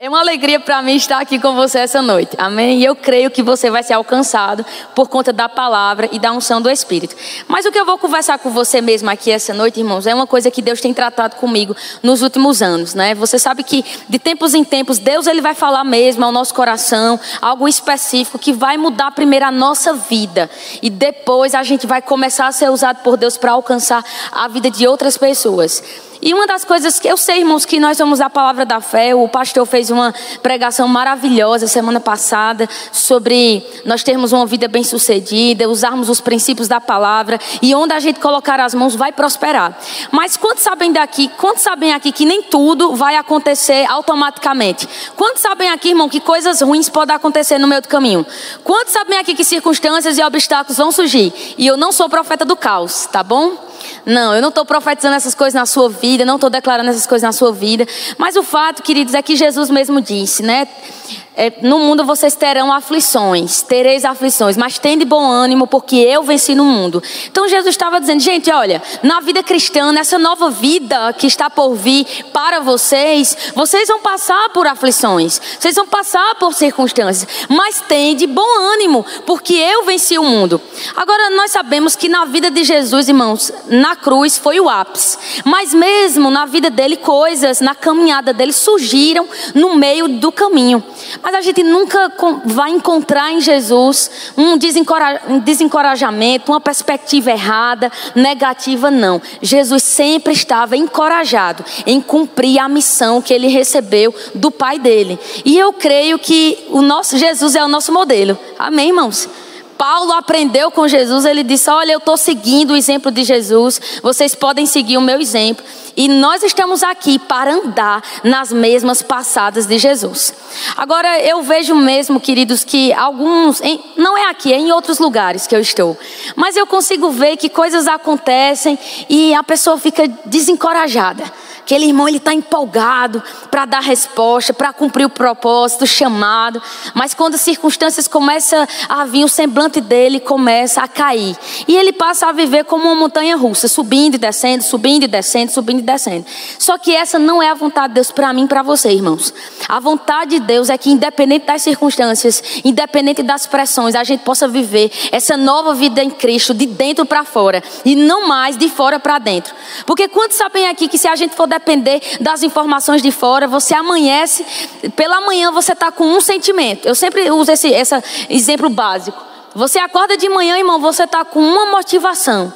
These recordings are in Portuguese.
É uma alegria para mim estar aqui com você essa noite, amém? E eu creio que você vai ser alcançado por conta da palavra e da unção do Espírito. Mas o que eu vou conversar com você mesmo aqui essa noite, irmãos, é uma coisa que Deus tem tratado comigo nos últimos anos, né? Você sabe que de tempos em tempos Deus ele vai falar mesmo ao nosso coração algo específico que vai mudar primeiro a nossa vida e depois a gente vai começar a ser usado por Deus para alcançar a vida de outras pessoas. E uma das coisas que eu sei, irmãos, que nós vamos a palavra da fé. O pastor fez uma pregação maravilhosa semana passada sobre nós termos uma vida bem-sucedida, usarmos os princípios da palavra e onde a gente colocar as mãos vai prosperar. Mas quantos sabem daqui, quantos sabem aqui que nem tudo vai acontecer automaticamente? Quantos sabem aqui, irmão, que coisas ruins podem acontecer no meio do caminho? Quantos sabem aqui que circunstâncias e obstáculos vão surgir? E eu não sou profeta do caos, tá bom? Não, eu não estou profetizando essas coisas na sua vida, não estou declarando essas coisas na sua vida. Mas o fato, queridos, é que Jesus mesmo disse, né? É, no mundo vocês terão aflições, tereis aflições, mas tende bom ânimo, porque eu venci no mundo. Então Jesus estava dizendo, gente, olha, na vida cristã, nessa nova vida que está por vir para vocês, vocês vão passar por aflições, vocês vão passar por circunstâncias, mas tende bom ânimo, porque eu venci o mundo. Agora, nós sabemos que na vida de Jesus, irmãos, na cruz foi o ápice, mas mesmo na vida dele, coisas, na caminhada dele surgiram no meio do caminho. Mas a gente nunca vai encontrar em Jesus um desencorajamento, uma perspectiva errada, negativa, não. Jesus sempre estava encorajado em cumprir a missão que ele recebeu do Pai dele. E eu creio que o nosso Jesus é o nosso modelo. Amém, irmãos? Paulo aprendeu com Jesus, ele disse: Olha, eu estou seguindo o exemplo de Jesus, vocês podem seguir o meu exemplo. E nós estamos aqui para andar nas mesmas passadas de Jesus. Agora, eu vejo mesmo, queridos, que alguns, em, não é aqui, é em outros lugares que eu estou, mas eu consigo ver que coisas acontecem e a pessoa fica desencorajada. Aquele irmão ele está empolgado para dar resposta, para cumprir o propósito, o chamado. Mas quando as circunstâncias começam a vir, o semblante dele começa a cair. E ele passa a viver como uma montanha russa, subindo e descendo, subindo e descendo, subindo e descendo. Só que essa não é a vontade de Deus para mim e para você, irmãos. A vontade de Deus é que, independente das circunstâncias, independente das pressões, a gente possa viver essa nova vida em Cristo de dentro para fora e não mais de fora para dentro. Porque quantos sabem aqui que se a gente for depender das informações de fora, você amanhece, pela manhã você está com um sentimento. Eu sempre uso esse, esse exemplo básico. Você acorda de manhã, irmão, você está com uma motivação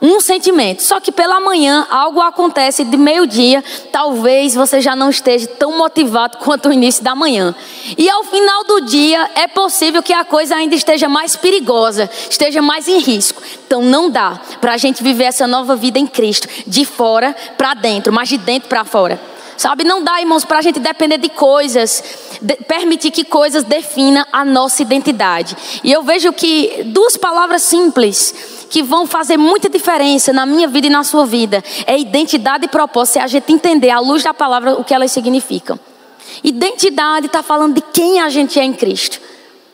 um sentimento. Só que pela manhã algo acontece de meio-dia, talvez você já não esteja tão motivado quanto o início da manhã. E ao final do dia é possível que a coisa ainda esteja mais perigosa, esteja mais em risco. Então não dá para a gente viver essa nova vida em Cristo, de fora para dentro, mas de dentro para fora. Sabe, não dá, irmãos, para a gente depender de coisas, de, permitir que coisas definam a nossa identidade. E eu vejo que duas palavras simples que vão fazer muita diferença na minha vida e na sua vida é identidade e propósito, é a gente entender à luz da palavra o que elas significam. Identidade está falando de quem a gente é em Cristo,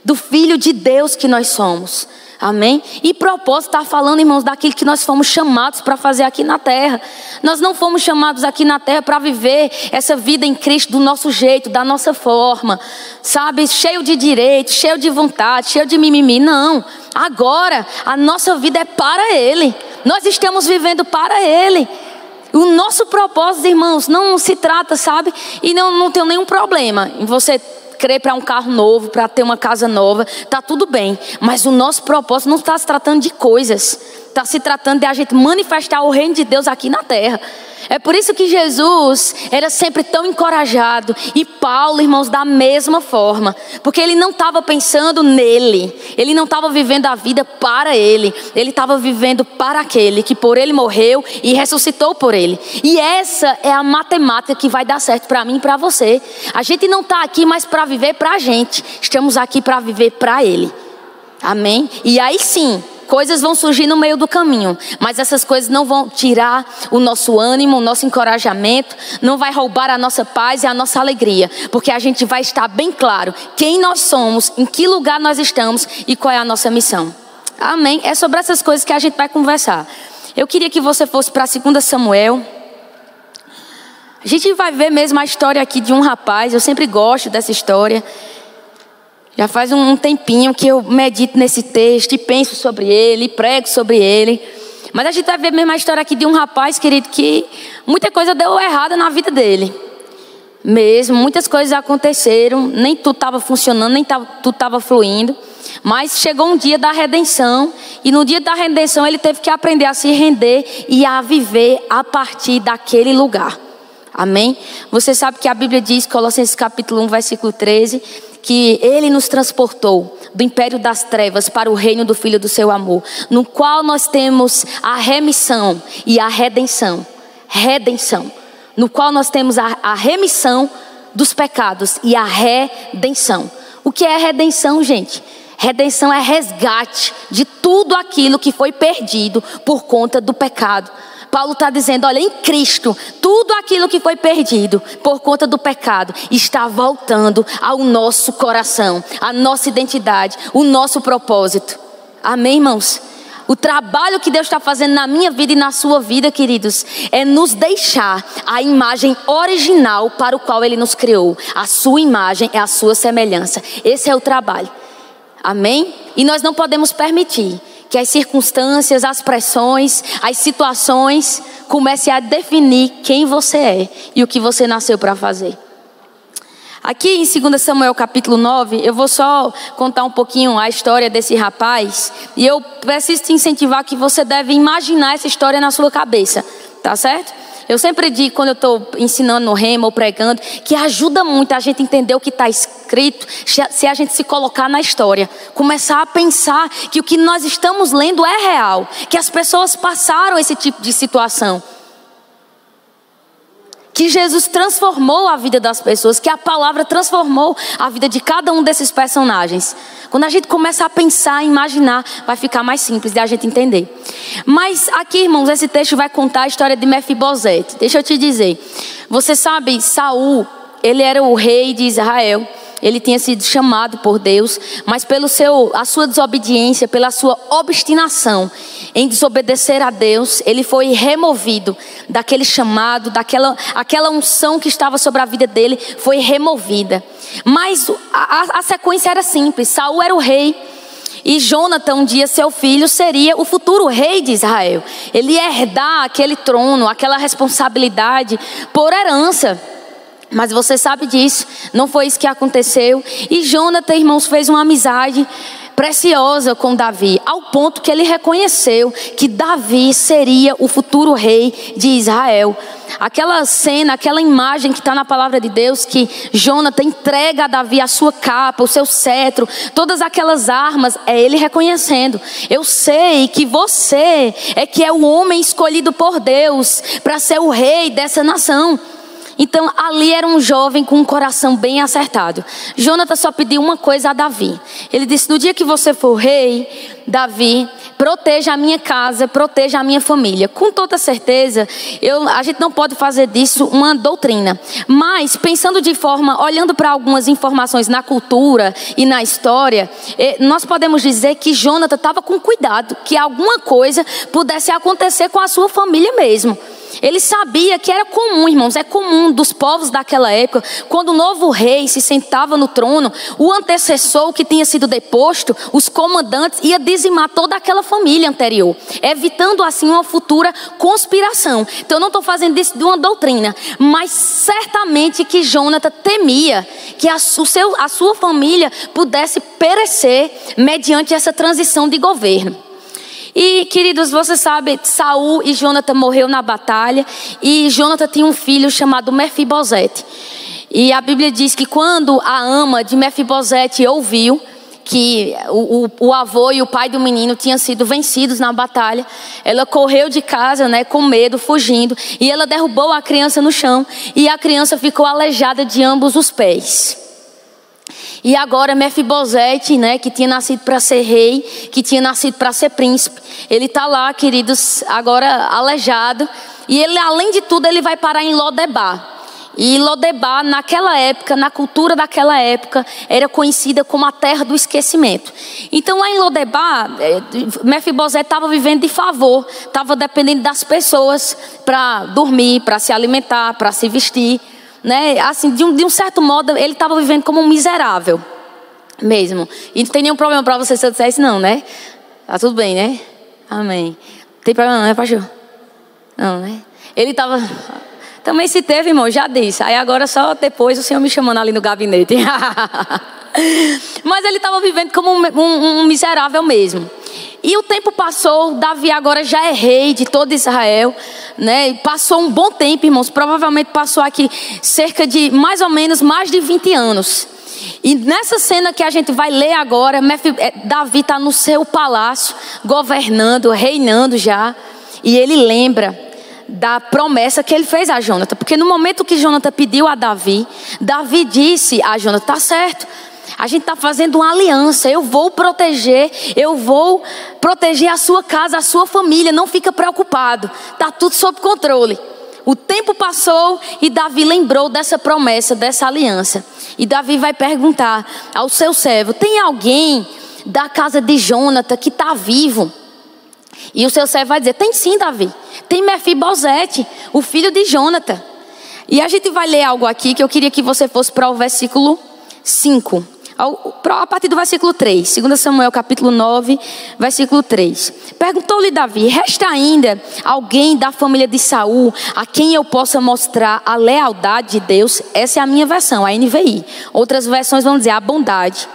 do Filho de Deus que nós somos. Amém? E propósito está falando, irmãos, daquilo que nós fomos chamados para fazer aqui na terra. Nós não fomos chamados aqui na terra para viver essa vida em Cristo do nosso jeito, da nossa forma, sabe? Cheio de direito, cheio de vontade, cheio de mimimi. Não. Agora, a nossa vida é para Ele. Nós estamos vivendo para Ele. O nosso propósito, irmãos, não se trata, sabe? E não, não tem nenhum problema em você crer para um carro novo, para ter uma casa nova, tá tudo bem. Mas o nosso propósito não está se tratando de coisas, está se tratando de a gente manifestar o reino de Deus aqui na terra. É por isso que Jesus era sempre tão encorajado e Paulo, irmãos, da mesma forma, porque ele não estava pensando nele, ele não estava vivendo a vida para ele, ele estava vivendo para aquele que por ele morreu e ressuscitou por ele. E essa é a matemática que vai dar certo para mim e para você. A gente não está aqui mais para viver para a gente, estamos aqui para viver para ele. Amém? E aí sim, Coisas vão surgir no meio do caminho, mas essas coisas não vão tirar o nosso ânimo, o nosso encorajamento, não vai roubar a nossa paz e a nossa alegria, porque a gente vai estar bem claro quem nós somos, em que lugar nós estamos e qual é a nossa missão. Amém? É sobre essas coisas que a gente vai conversar. Eu queria que você fosse para 2 Samuel. A gente vai ver mesmo a história aqui de um rapaz, eu sempre gosto dessa história. Já faz um tempinho que eu medito nesse texto e penso sobre ele, prego sobre ele. Mas a gente vai ver mesmo a história aqui de um rapaz, querido, que muita coisa deu errada na vida dele. Mesmo, muitas coisas aconteceram, nem tudo estava funcionando, nem tudo estava fluindo. Mas chegou um dia da redenção, e no dia da redenção ele teve que aprender a se render e a viver a partir daquele lugar. Amém? Você sabe que a Bíblia diz, Colossenses capítulo 1, versículo 13, que ele nos transportou do império das trevas para o reino do Filho do seu amor, no qual nós temos a remissão e a redenção. Redenção. No qual nós temos a, a remissão dos pecados e a redenção. O que é redenção, gente? Redenção é resgate de tudo aquilo que foi perdido por conta do pecado. Paulo está dizendo: olha, em Cristo, tudo aquilo que foi perdido por conta do pecado está voltando ao nosso coração, à nossa identidade, o nosso propósito. Amém, irmãos? O trabalho que Deus está fazendo na minha vida e na sua vida, queridos, é nos deixar a imagem original para o qual Ele nos criou. A sua imagem é a sua semelhança. Esse é o trabalho. Amém? E nós não podemos permitir que as circunstâncias, as pressões, as situações comecem a definir quem você é e o que você nasceu para fazer. Aqui em 2 Samuel capítulo 9, eu vou só contar um pouquinho a história desse rapaz. E eu preciso te incentivar que você deve imaginar essa história na sua cabeça, tá certo? Eu sempre digo, quando eu estou ensinando no remo ou pregando, que ajuda muito a gente entender o que está escrito, se a gente se colocar na história. Começar a pensar que o que nós estamos lendo é real, que as pessoas passaram esse tipo de situação que Jesus transformou a vida das pessoas, que a palavra transformou a vida de cada um desses personagens. Quando a gente começa a pensar, imaginar, vai ficar mais simples de a gente entender. Mas aqui, irmãos, esse texto vai contar a história de Mefibosete. Deixa eu te dizer. Você sabe, Saul, ele era o rei de Israel ele tinha sido chamado por Deus, mas pelo seu, a sua desobediência, pela sua obstinação em desobedecer a Deus, ele foi removido daquele chamado, daquela aquela unção que estava sobre a vida dele, foi removida. Mas a, a sequência era simples: Saul era o rei. E Jonathan, um dia seu filho, seria o futuro rei de Israel. Ele ia herdar aquele trono, aquela responsabilidade por herança. Mas você sabe disso, não foi isso que aconteceu. E Jonathan, irmãos, fez uma amizade preciosa com Davi, ao ponto que ele reconheceu que Davi seria o futuro rei de Israel. Aquela cena, aquela imagem que está na palavra de Deus, que Jonathan entrega a Davi a sua capa, o seu cetro, todas aquelas armas, é ele reconhecendo. Eu sei que você é que é o homem escolhido por Deus para ser o rei dessa nação. Então ali era um jovem com um coração bem acertado. Jonathan só pediu uma coisa a Davi. Ele disse: No dia que você for rei, Davi, proteja a minha casa, proteja a minha família. Com toda certeza, eu, a gente não pode fazer disso uma doutrina. Mas, pensando de forma, olhando para algumas informações na cultura e na história, eh, nós podemos dizer que Jonathan estava com cuidado, que alguma coisa pudesse acontecer com a sua família mesmo. Ele sabia que era comum, irmãos, é comum dos povos daquela época, quando o novo rei se sentava no trono, o antecessor que tinha sido deposto, os comandantes, ia dizimar toda aquela família anterior, evitando assim uma futura conspiração. Então eu não estou fazendo isso de uma doutrina, mas certamente que Jonathan temia que a, o seu, a sua família pudesse perecer mediante essa transição de governo. E, queridos, você sabe, Saul e Jonathan morreu na batalha e Jonathan tinha um filho chamado Mefibosete. E a Bíblia diz que quando a ama de Mefibosete ouviu que o, o, o, avô e o pai do menino tinham sido vencidos na batalha, ela correu de casa, né, com medo, fugindo, e ela derrubou a criança no chão e a criança ficou aleijada de ambos os pés. E agora Mefibosete, né, que tinha nascido para ser rei, que tinha nascido para ser príncipe, ele está lá, queridos, agora aleijado. E ele, além de tudo, ele vai parar em Lodebar. E Lodebar, naquela época, na cultura daquela época, era conhecida como a terra do esquecimento. Então, lá em Lodebar, é, Mefibosete estava vivendo de favor, estava dependendo das pessoas para dormir, para se alimentar, para se vestir. Né? Assim, de um, de um certo modo, ele estava vivendo como um miserável mesmo. E não tem nenhum problema para você se eu dissesse não, né? Tá tudo bem, né? Amém. Tem problema não, né, pastor? Não, né? Ele estava também se teve, irmão, já disse. Aí agora só depois o Senhor me chamando ali no gabinete. Mas ele estava vivendo como um, um, um, miserável mesmo. E o tempo passou, Davi agora já é rei de todo Israel, né? Passou um bom tempo, irmãos. Provavelmente passou aqui cerca de mais ou menos mais de 20 anos. E nessa cena que a gente vai ler agora, é, Davi está no seu palácio, governando, reinando já. E ele lembra da promessa que ele fez a Jonathan. Porque no momento que Jonathan pediu a Davi, Davi disse a Jonathan: tá certo. A gente está fazendo uma aliança. Eu vou proteger, eu vou proteger a sua casa, a sua família. Não fica preocupado. Está tudo sob controle. O tempo passou e Davi lembrou dessa promessa, dessa aliança. E Davi vai perguntar ao seu servo: tem alguém da casa de Jonathan que está vivo? E o seu servo vai dizer: Tem sim, Davi. Tem Mefibosete, o filho de Jonathan. E a gente vai ler algo aqui que eu queria que você fosse para o versículo 5. A partir do versículo 3, 2 Samuel capítulo 9, versículo 3. Perguntou-lhe Davi: Resta ainda alguém da família de Saul a quem eu possa mostrar a lealdade de Deus? Essa é a minha versão, a NVI. Outras versões vão dizer a bondade.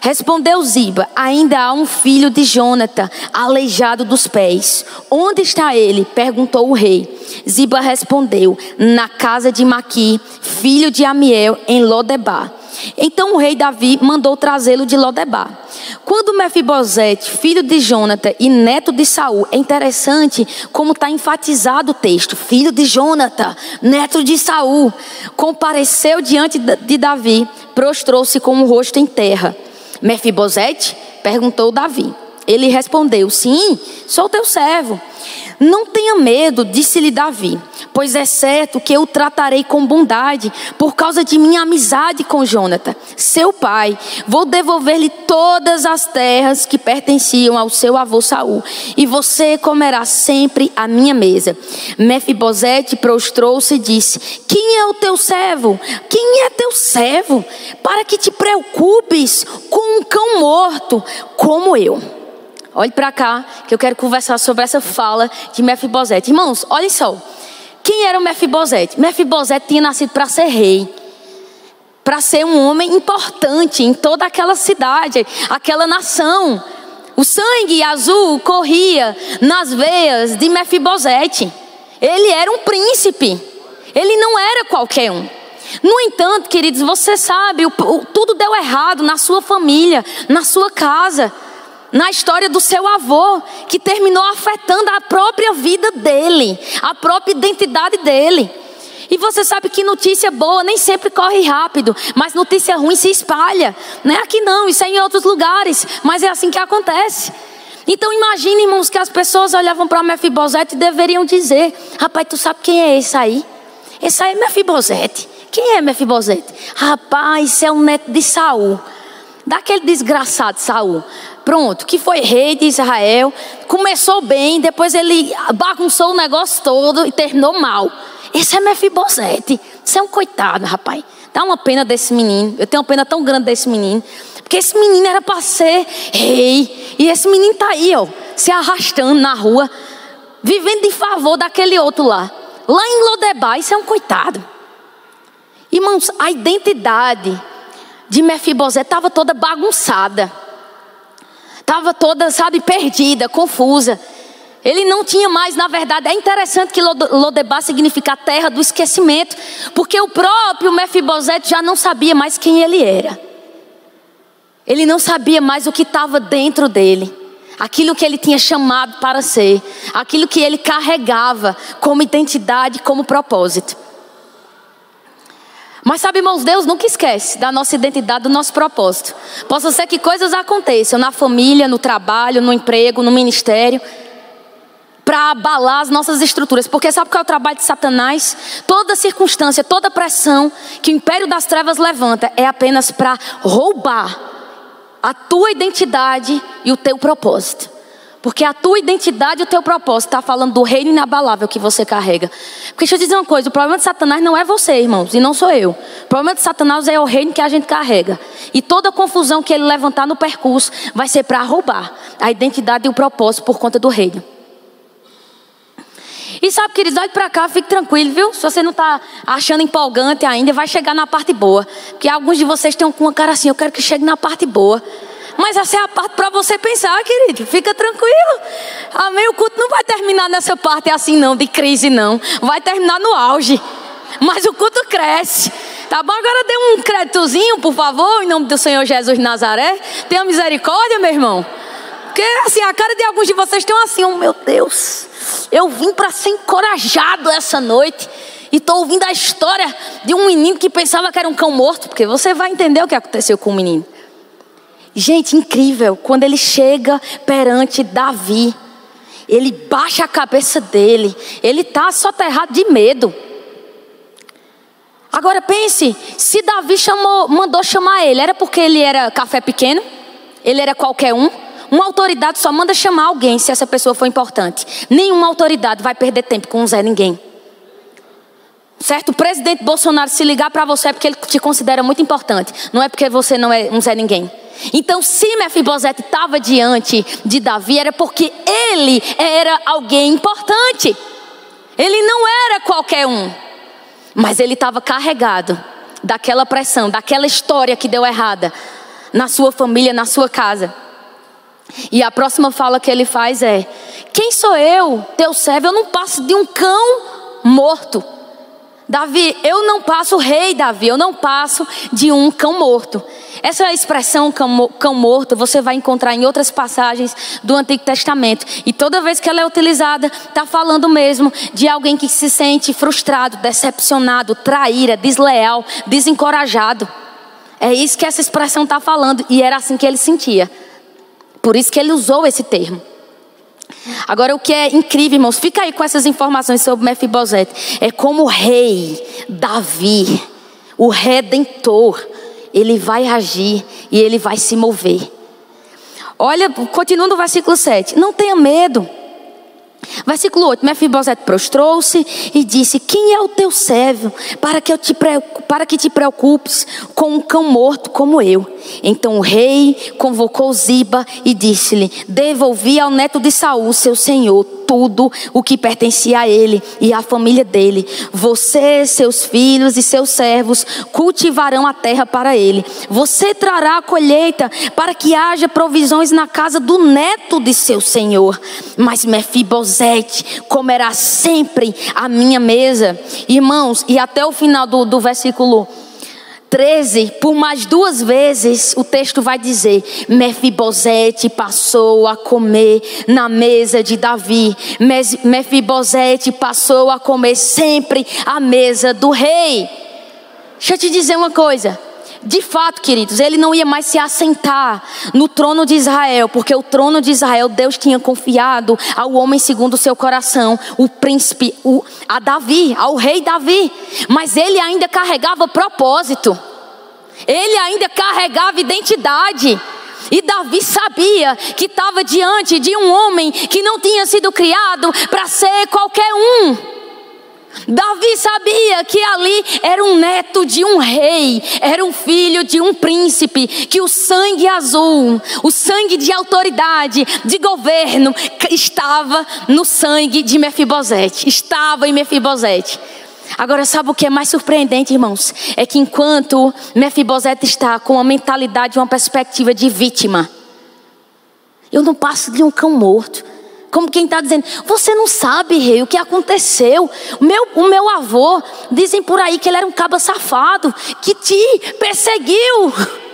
Respondeu Ziba: Ainda há um filho de Jonathan, aleijado dos pés. Onde está ele? perguntou o rei. Ziba respondeu: Na casa de Maqui, filho de Amiel, em Lodebar. Então o rei Davi mandou trazê-lo de Lodebar. Quando Mefibosete, filho de Jonathan e neto de Saul, é interessante como está enfatizado o texto, filho de Jonathan, neto de Saul, compareceu diante de Davi, prostrou-se com o rosto em terra. Mefibosete? perguntou Davi. Ele respondeu: Sim, sou teu servo. Não tenha medo, disse-lhe Davi, pois é certo que eu o tratarei com bondade por causa de minha amizade com Jonathan, seu pai. Vou devolver-lhe todas as terras que pertenciam ao seu avô Saul, e você comerá sempre à minha mesa. Mefibosete prostrou-se e disse: Quem é o teu servo? Quem é teu servo? Para que te preocupes com um cão morto como eu. Olhe para cá, que eu quero conversar sobre essa fala de Mefibosete. Irmãos, olhem só. Quem era o Mefibosete? Mefibosete tinha nascido para ser rei. Para ser um homem importante em toda aquela cidade, aquela nação. O sangue azul corria nas veias de Mefibosete. Ele era um príncipe. Ele não era qualquer um. No entanto, queridos, você sabe, o, o, tudo deu errado na sua família, na sua casa na história do seu avô, que terminou afetando a própria vida dele, a própria identidade dele. E você sabe que notícia boa nem sempre corre rápido, mas notícia ruim se espalha. Não é aqui não, isso é em outros lugares, mas é assim que acontece. Então imagine, irmãos, que as pessoas olhavam para Mefibosete e deveriam dizer: Rapaz, tu sabe quem é esse aí? Esse aí é Mefibosete. Quem é Mefibosete? Rapaz, esse é o neto de Saul. Daquele desgraçado Saul pronto, que foi rei de Israel, começou bem, depois ele bagunçou o negócio todo e terminou mal. Esse é Mefibosete. Você é um coitado, rapaz. Dá uma pena desse menino. Eu tenho uma pena tão grande desse menino. Porque esse menino era para ser rei. E esse menino tá aí, ó, se arrastando na rua, vivendo de favor daquele outro lá. Lá em Lodebar, isso é um coitado. Irmãos, a identidade de Mefibosete estava toda bagunçada. Estava toda, sabe, perdida, confusa. Ele não tinha mais, na verdade, é interessante que Lodebar significa terra do esquecimento, porque o próprio Mefibosete já não sabia mais quem ele era. Ele não sabia mais o que estava dentro dele, aquilo que ele tinha chamado para ser, aquilo que ele carregava como identidade, como propósito. Mas sabe, irmãos, Deus nunca esquece da nossa identidade, do nosso propósito. Possa ser que coisas aconteçam na família, no trabalho, no emprego, no ministério. para abalar as nossas estruturas. Porque sabe qual é o trabalho de Satanás? Toda circunstância, toda pressão que o império das trevas levanta é apenas para roubar a tua identidade e o teu propósito. Porque a tua identidade e o teu propósito está falando do reino inabalável que você carrega. Porque deixa eu dizer uma coisa: o problema de Satanás não é você, irmãos, e não sou eu. O problema de Satanás é o reino que a gente carrega. E toda confusão que ele levantar no percurso vai ser para roubar a identidade e o propósito por conta do reino. E sabe, queridos, olhe para cá, fique tranquilo, viu? Se você não está achando empolgante ainda, vai chegar na parte boa. Porque alguns de vocês estão com uma cara assim, eu quero que chegue na parte boa. Mas essa é a parte para você pensar, querido. Fica tranquilo. Amém. O culto não vai terminar nessa parte assim, não, de crise, não. Vai terminar no auge. Mas o culto cresce. Tá bom? Agora dê um créditozinho, por favor, em nome do Senhor Jesus Nazaré. Tenha misericórdia, meu irmão. Porque assim, a cara de alguns de vocês tem assim, oh meu Deus. Eu vim para ser encorajado essa noite. E estou ouvindo a história de um menino que pensava que era um cão morto, porque você vai entender o que aconteceu com o menino. Gente, incrível, quando ele chega perante Davi, ele baixa a cabeça dele, ele está soterrado de medo. Agora pense, se Davi chamou, mandou chamar ele, era porque ele era café pequeno? Ele era qualquer um? Uma autoridade só manda chamar alguém se essa pessoa for importante. Nenhuma autoridade vai perder tempo com um Zé Ninguém. Certo? O presidente Bolsonaro se ligar para você é porque ele te considera muito importante. Não é porque você não é um Zé Ninguém. Então, se Mefibosete estava diante de Davi, era porque ele era alguém importante. Ele não era qualquer um. Mas ele estava carregado daquela pressão, daquela história que deu errada na sua família, na sua casa. E a próxima fala que ele faz é: Quem sou eu, teu servo? Eu não passo de um cão morto. Davi, eu não passo, rei Davi, eu não passo de um cão morto. Essa expressão cão, cão morto você vai encontrar em outras passagens do Antigo Testamento. E toda vez que ela é utilizada, está falando mesmo de alguém que se sente frustrado, decepcionado, traíra, desleal, desencorajado. É isso que essa expressão está falando. E era assim que ele sentia. Por isso que ele usou esse termo. Agora, o que é incrível, irmãos, fica aí com essas informações sobre Mefibosete. É como o rei Davi, o redentor, ele vai agir e ele vai se mover. Olha, continuando o versículo 7. Não tenha medo. Versículo 8: Mefibosete prostrou-se e disse: Quem é o teu servo para que, eu te, para que te preocupes com um cão morto como eu? Então o rei convocou Ziba e disse-lhe: Devolvi ao neto de Saul, seu senhor, tudo o que pertencia a ele e à família dele. Você, seus filhos e seus servos cultivarão a terra para ele. Você trará a colheita para que haja provisões na casa do neto de seu senhor. Mas Mefibosete comerá sempre a minha mesa. Irmãos, e até o final do, do versículo 13, por mais duas vezes, o texto vai dizer: Mefibosete passou a comer na mesa de Davi. Mefibosete passou a comer sempre à mesa do rei. Deixa eu te dizer uma coisa. De fato, queridos, ele não ia mais se assentar no trono de Israel, porque o trono de Israel Deus tinha confiado ao homem segundo o seu coração, o príncipe, o, a Davi, ao rei Davi. Mas ele ainda carregava propósito, ele ainda carregava identidade. E Davi sabia que estava diante de um homem que não tinha sido criado para ser qualquer um. Davi sabia que ali era um neto de um rei, era um filho de um príncipe, que o sangue azul, o sangue de autoridade, de governo, estava no sangue de Mefibosete, estava em Mefibosete. Agora, sabe o que é mais surpreendente, irmãos? É que enquanto Mefibosete está com uma mentalidade, uma perspectiva de vítima, eu não passo de um cão morto. Como quem está dizendo, você não sabe, rei, o que aconteceu. O meu, o meu avô, dizem por aí que ele era um caba safado, que te perseguiu.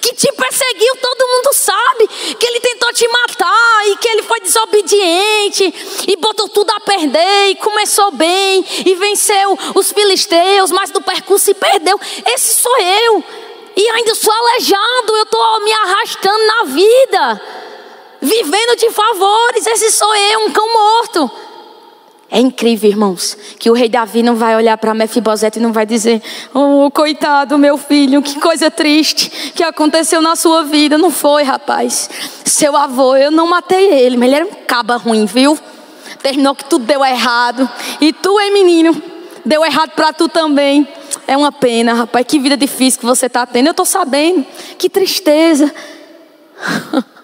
Que te perseguiu, todo mundo sabe. Que ele tentou te matar e que ele foi desobediente e botou tudo a perder e começou bem e venceu os filisteus, mas no percurso se perdeu. Esse sou eu. E ainda sou aleijado, eu estou me arrastando na vida. Vivendo de favores. Esse sou eu, um cão morto. É incrível, irmãos, que o rei Davi não vai olhar para Mefibosete e não vai dizer: Oh, coitado, meu filho, que coisa triste que aconteceu na sua vida. Não foi, rapaz. Seu avô, eu não matei ele, mas ele era um caba ruim, viu? Terminou que tudo deu errado. E tu, hein, menino? Deu errado para tu também. É uma pena, rapaz. Que vida difícil que você está tendo. Eu estou sabendo. Que tristeza.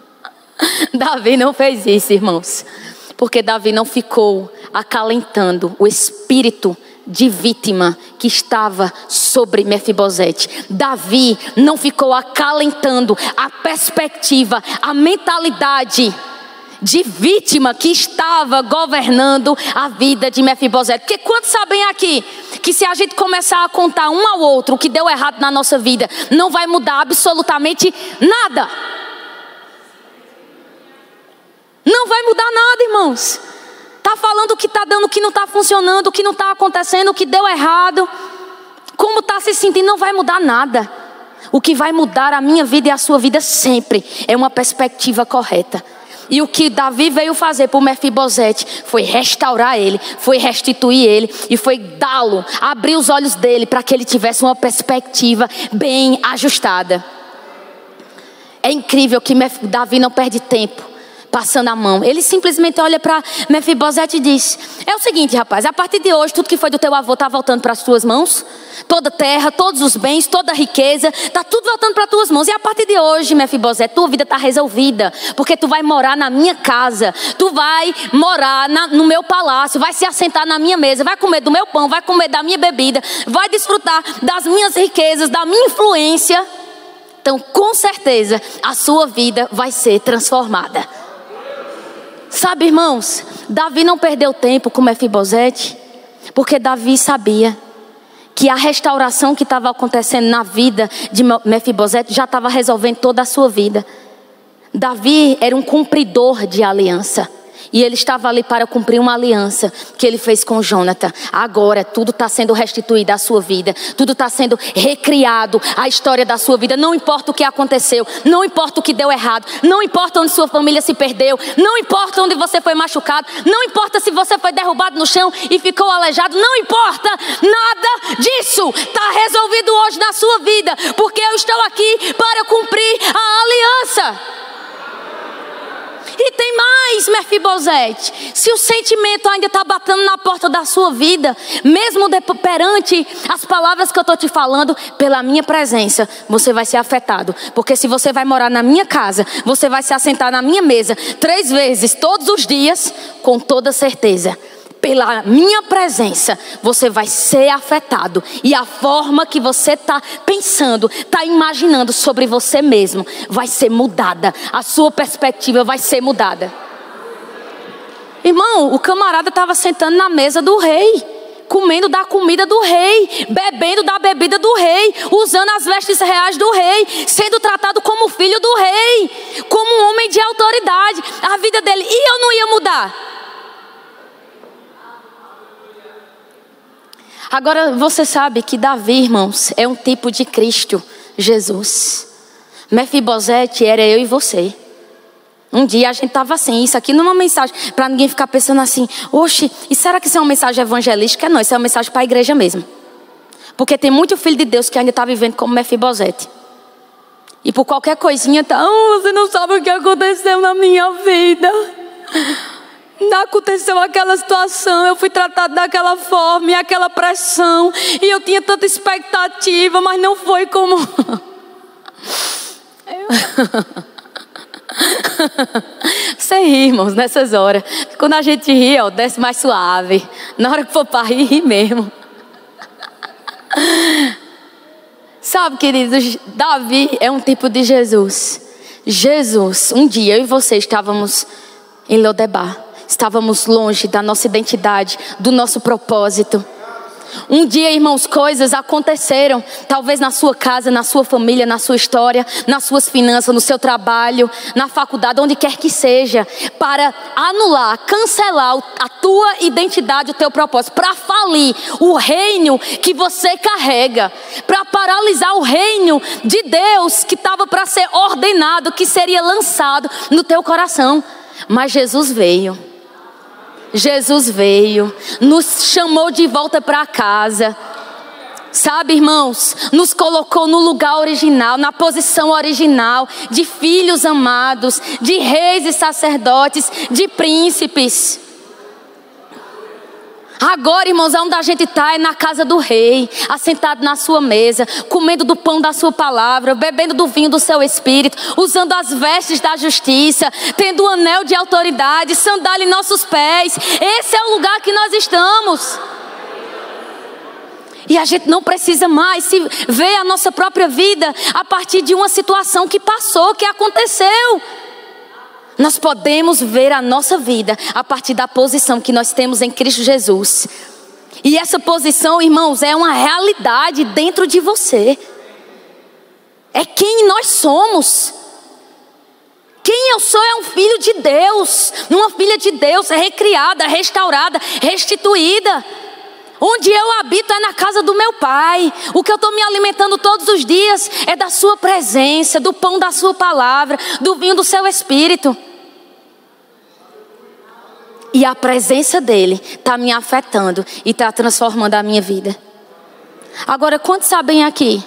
Davi não fez isso, irmãos. Porque Davi não ficou acalentando o espírito de vítima que estava sobre Mefibosete. Davi não ficou acalentando a perspectiva, a mentalidade de vítima que estava governando a vida de Mefibosete. Porque quantos sabem aqui que se a gente começar a contar um ao outro o que deu errado na nossa vida, não vai mudar absolutamente nada. Não vai mudar nada, irmãos. Tá falando o que está dando, o que não está funcionando, o que não está acontecendo, o que deu errado. Como está se sentindo, não vai mudar nada. O que vai mudar a minha vida e a sua vida sempre é uma perspectiva correta. E o que Davi veio fazer por Mefibosete foi restaurar ele, foi restituir ele e foi dá-lo, abrir os olhos dele para que ele tivesse uma perspectiva bem ajustada. É incrível que Davi não perde tempo passando a mão. Ele simplesmente olha para Mefibosete e diz: É o seguinte, rapaz, a partir de hoje, tudo que foi do teu avô está voltando para as tuas mãos. Toda terra, todos os bens, toda riqueza, está tudo voltando para as tuas mãos. E a partir de hoje, Mefibosete, tua vida está resolvida. Porque tu vai morar na minha casa. Tu vai morar na, no meu palácio. Vai se assentar na minha mesa. Vai comer do meu pão. Vai comer da minha bebida. Vai desfrutar das minhas riquezas, da minha influência. Então, com certeza, a sua vida vai ser transformada. Sabe, irmãos, Davi não perdeu tempo com Mefibosete, porque Davi sabia que a restauração que estava acontecendo na vida de Mefibosete já estava resolvendo toda a sua vida. Davi era um cumpridor de aliança. E ele estava ali para cumprir uma aliança que ele fez com Jonathan. Agora tudo está sendo restituído à sua vida, tudo está sendo recriado a história da sua vida. Não importa o que aconteceu, não importa o que deu errado, não importa onde sua família se perdeu, não importa onde você foi machucado, não importa se você foi derrubado no chão e ficou aleijado, não importa nada disso. Está resolvido hoje na sua vida, porque eu estou aqui para cumprir a aliança. E tem mais, Mefibosete. Se o sentimento ainda está batendo na porta da sua vida, mesmo perante as palavras que eu estou te falando, pela minha presença, você vai ser afetado. Porque se você vai morar na minha casa, você vai se assentar na minha mesa três vezes todos os dias, com toda certeza pela minha presença, você vai ser afetado. E a forma que você está pensando, está imaginando sobre você mesmo, vai ser mudada. A sua perspectiva vai ser mudada. Irmão, o camarada estava sentando na mesa do rei comendo da comida do rei, bebendo da bebida do rei, usando as vestes reais do rei, sendo tratado como filho do rei, como um homem de autoridade. A vida dele, e eu não ia mudar. Agora você sabe que Davi, irmãos, é um tipo de Cristo, Jesus. Mefibosete era eu e você. Um dia a gente estava assim, isso aqui não é uma mensagem para ninguém ficar pensando assim, oxe, e será que isso é uma mensagem evangelística? Não, isso é uma mensagem para a igreja mesmo. Porque tem muito filho de Deus que ainda está vivendo como Mefibosete. E por qualquer coisinha, tá, oh, você não sabe o que aconteceu na minha vida. Não aconteceu aquela situação, eu fui tratado daquela forma e aquela pressão, e eu tinha tanta expectativa, mas não foi como. Você ri, irmãos, nessas horas. Quando a gente ri, ó, desce mais suave. Na hora que for para rir, ri mesmo. Sabe, queridos, Davi é um tipo de Jesus. Jesus, um dia eu e você estávamos em Lodebar estávamos longe da nossa identidade, do nosso propósito. Um dia, irmãos, coisas aconteceram, talvez na sua casa, na sua família, na sua história, nas suas finanças, no seu trabalho, na faculdade, onde quer que seja, para anular, cancelar a tua identidade, o teu propósito, para falir o reino que você carrega, para paralisar o reino de Deus que estava para ser ordenado, que seria lançado no teu coração. Mas Jesus veio. Jesus veio, nos chamou de volta para casa. Sabe, irmãos, nos colocou no lugar original, na posição original de filhos amados, de reis e sacerdotes, de príncipes. Agora, irmãos, onde a gente está é na casa do rei, assentado na sua mesa, comendo do pão da sua palavra, bebendo do vinho do seu espírito, usando as vestes da justiça, tendo o um anel de autoridade, sandália em nossos pés. Esse é o lugar que nós estamos. E a gente não precisa mais se ver a nossa própria vida a partir de uma situação que passou, que aconteceu. Nós podemos ver a nossa vida a partir da posição que nós temos em Cristo Jesus. E essa posição, irmãos, é uma realidade dentro de você. É quem nós somos. Quem eu sou é um filho de Deus, uma filha de Deus, é recriada, restaurada, restituída. Onde eu habito é na casa do meu pai. O que eu estou me alimentando todos os dias é da sua presença, do pão da sua palavra, do vinho do seu espírito. E a presença dele está me afetando e está transformando a minha vida. Agora, quantos sabem aqui?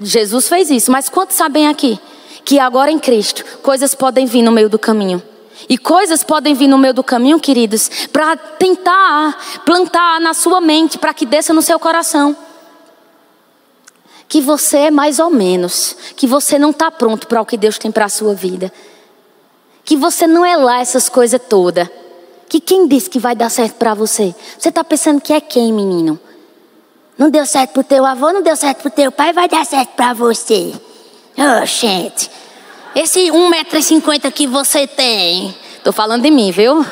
Jesus fez isso, mas quantos sabem aqui? Que agora em Cristo, coisas podem vir no meio do caminho. E coisas podem vir no meio do caminho, queridos, para tentar plantar na sua mente, para que desça no seu coração. Que você é mais ou menos, que você não está pronto para o que Deus tem para a sua vida. Que você não é lá essas coisas todas. Que quem disse que vai dar certo para você? Você está pensando que é quem, menino? Não deu certo pro teu avô, não deu certo pro teu pai, vai dar certo para você. Oh, gente. Esse 1,50m que você tem. Tô falando de mim, viu?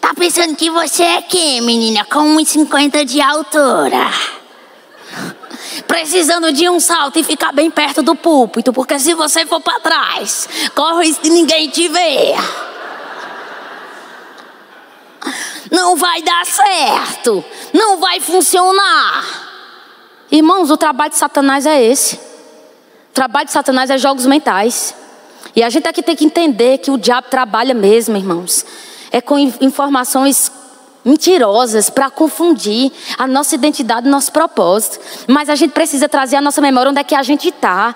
Tá pensando que você é quem, menina? Com 1,50 de altura. Precisando de um salto e ficar bem perto do púlpito, porque se você for para trás, corre e ninguém te vê não vai dar certo, não vai funcionar. Irmãos, o trabalho de Satanás é esse. O trabalho de Satanás é jogos mentais. E a gente aqui tem que entender que o diabo trabalha mesmo, irmãos. É com informações mentirosas para confundir a nossa identidade, nosso propósito. Mas a gente precisa trazer a nossa memória onde é que a gente está.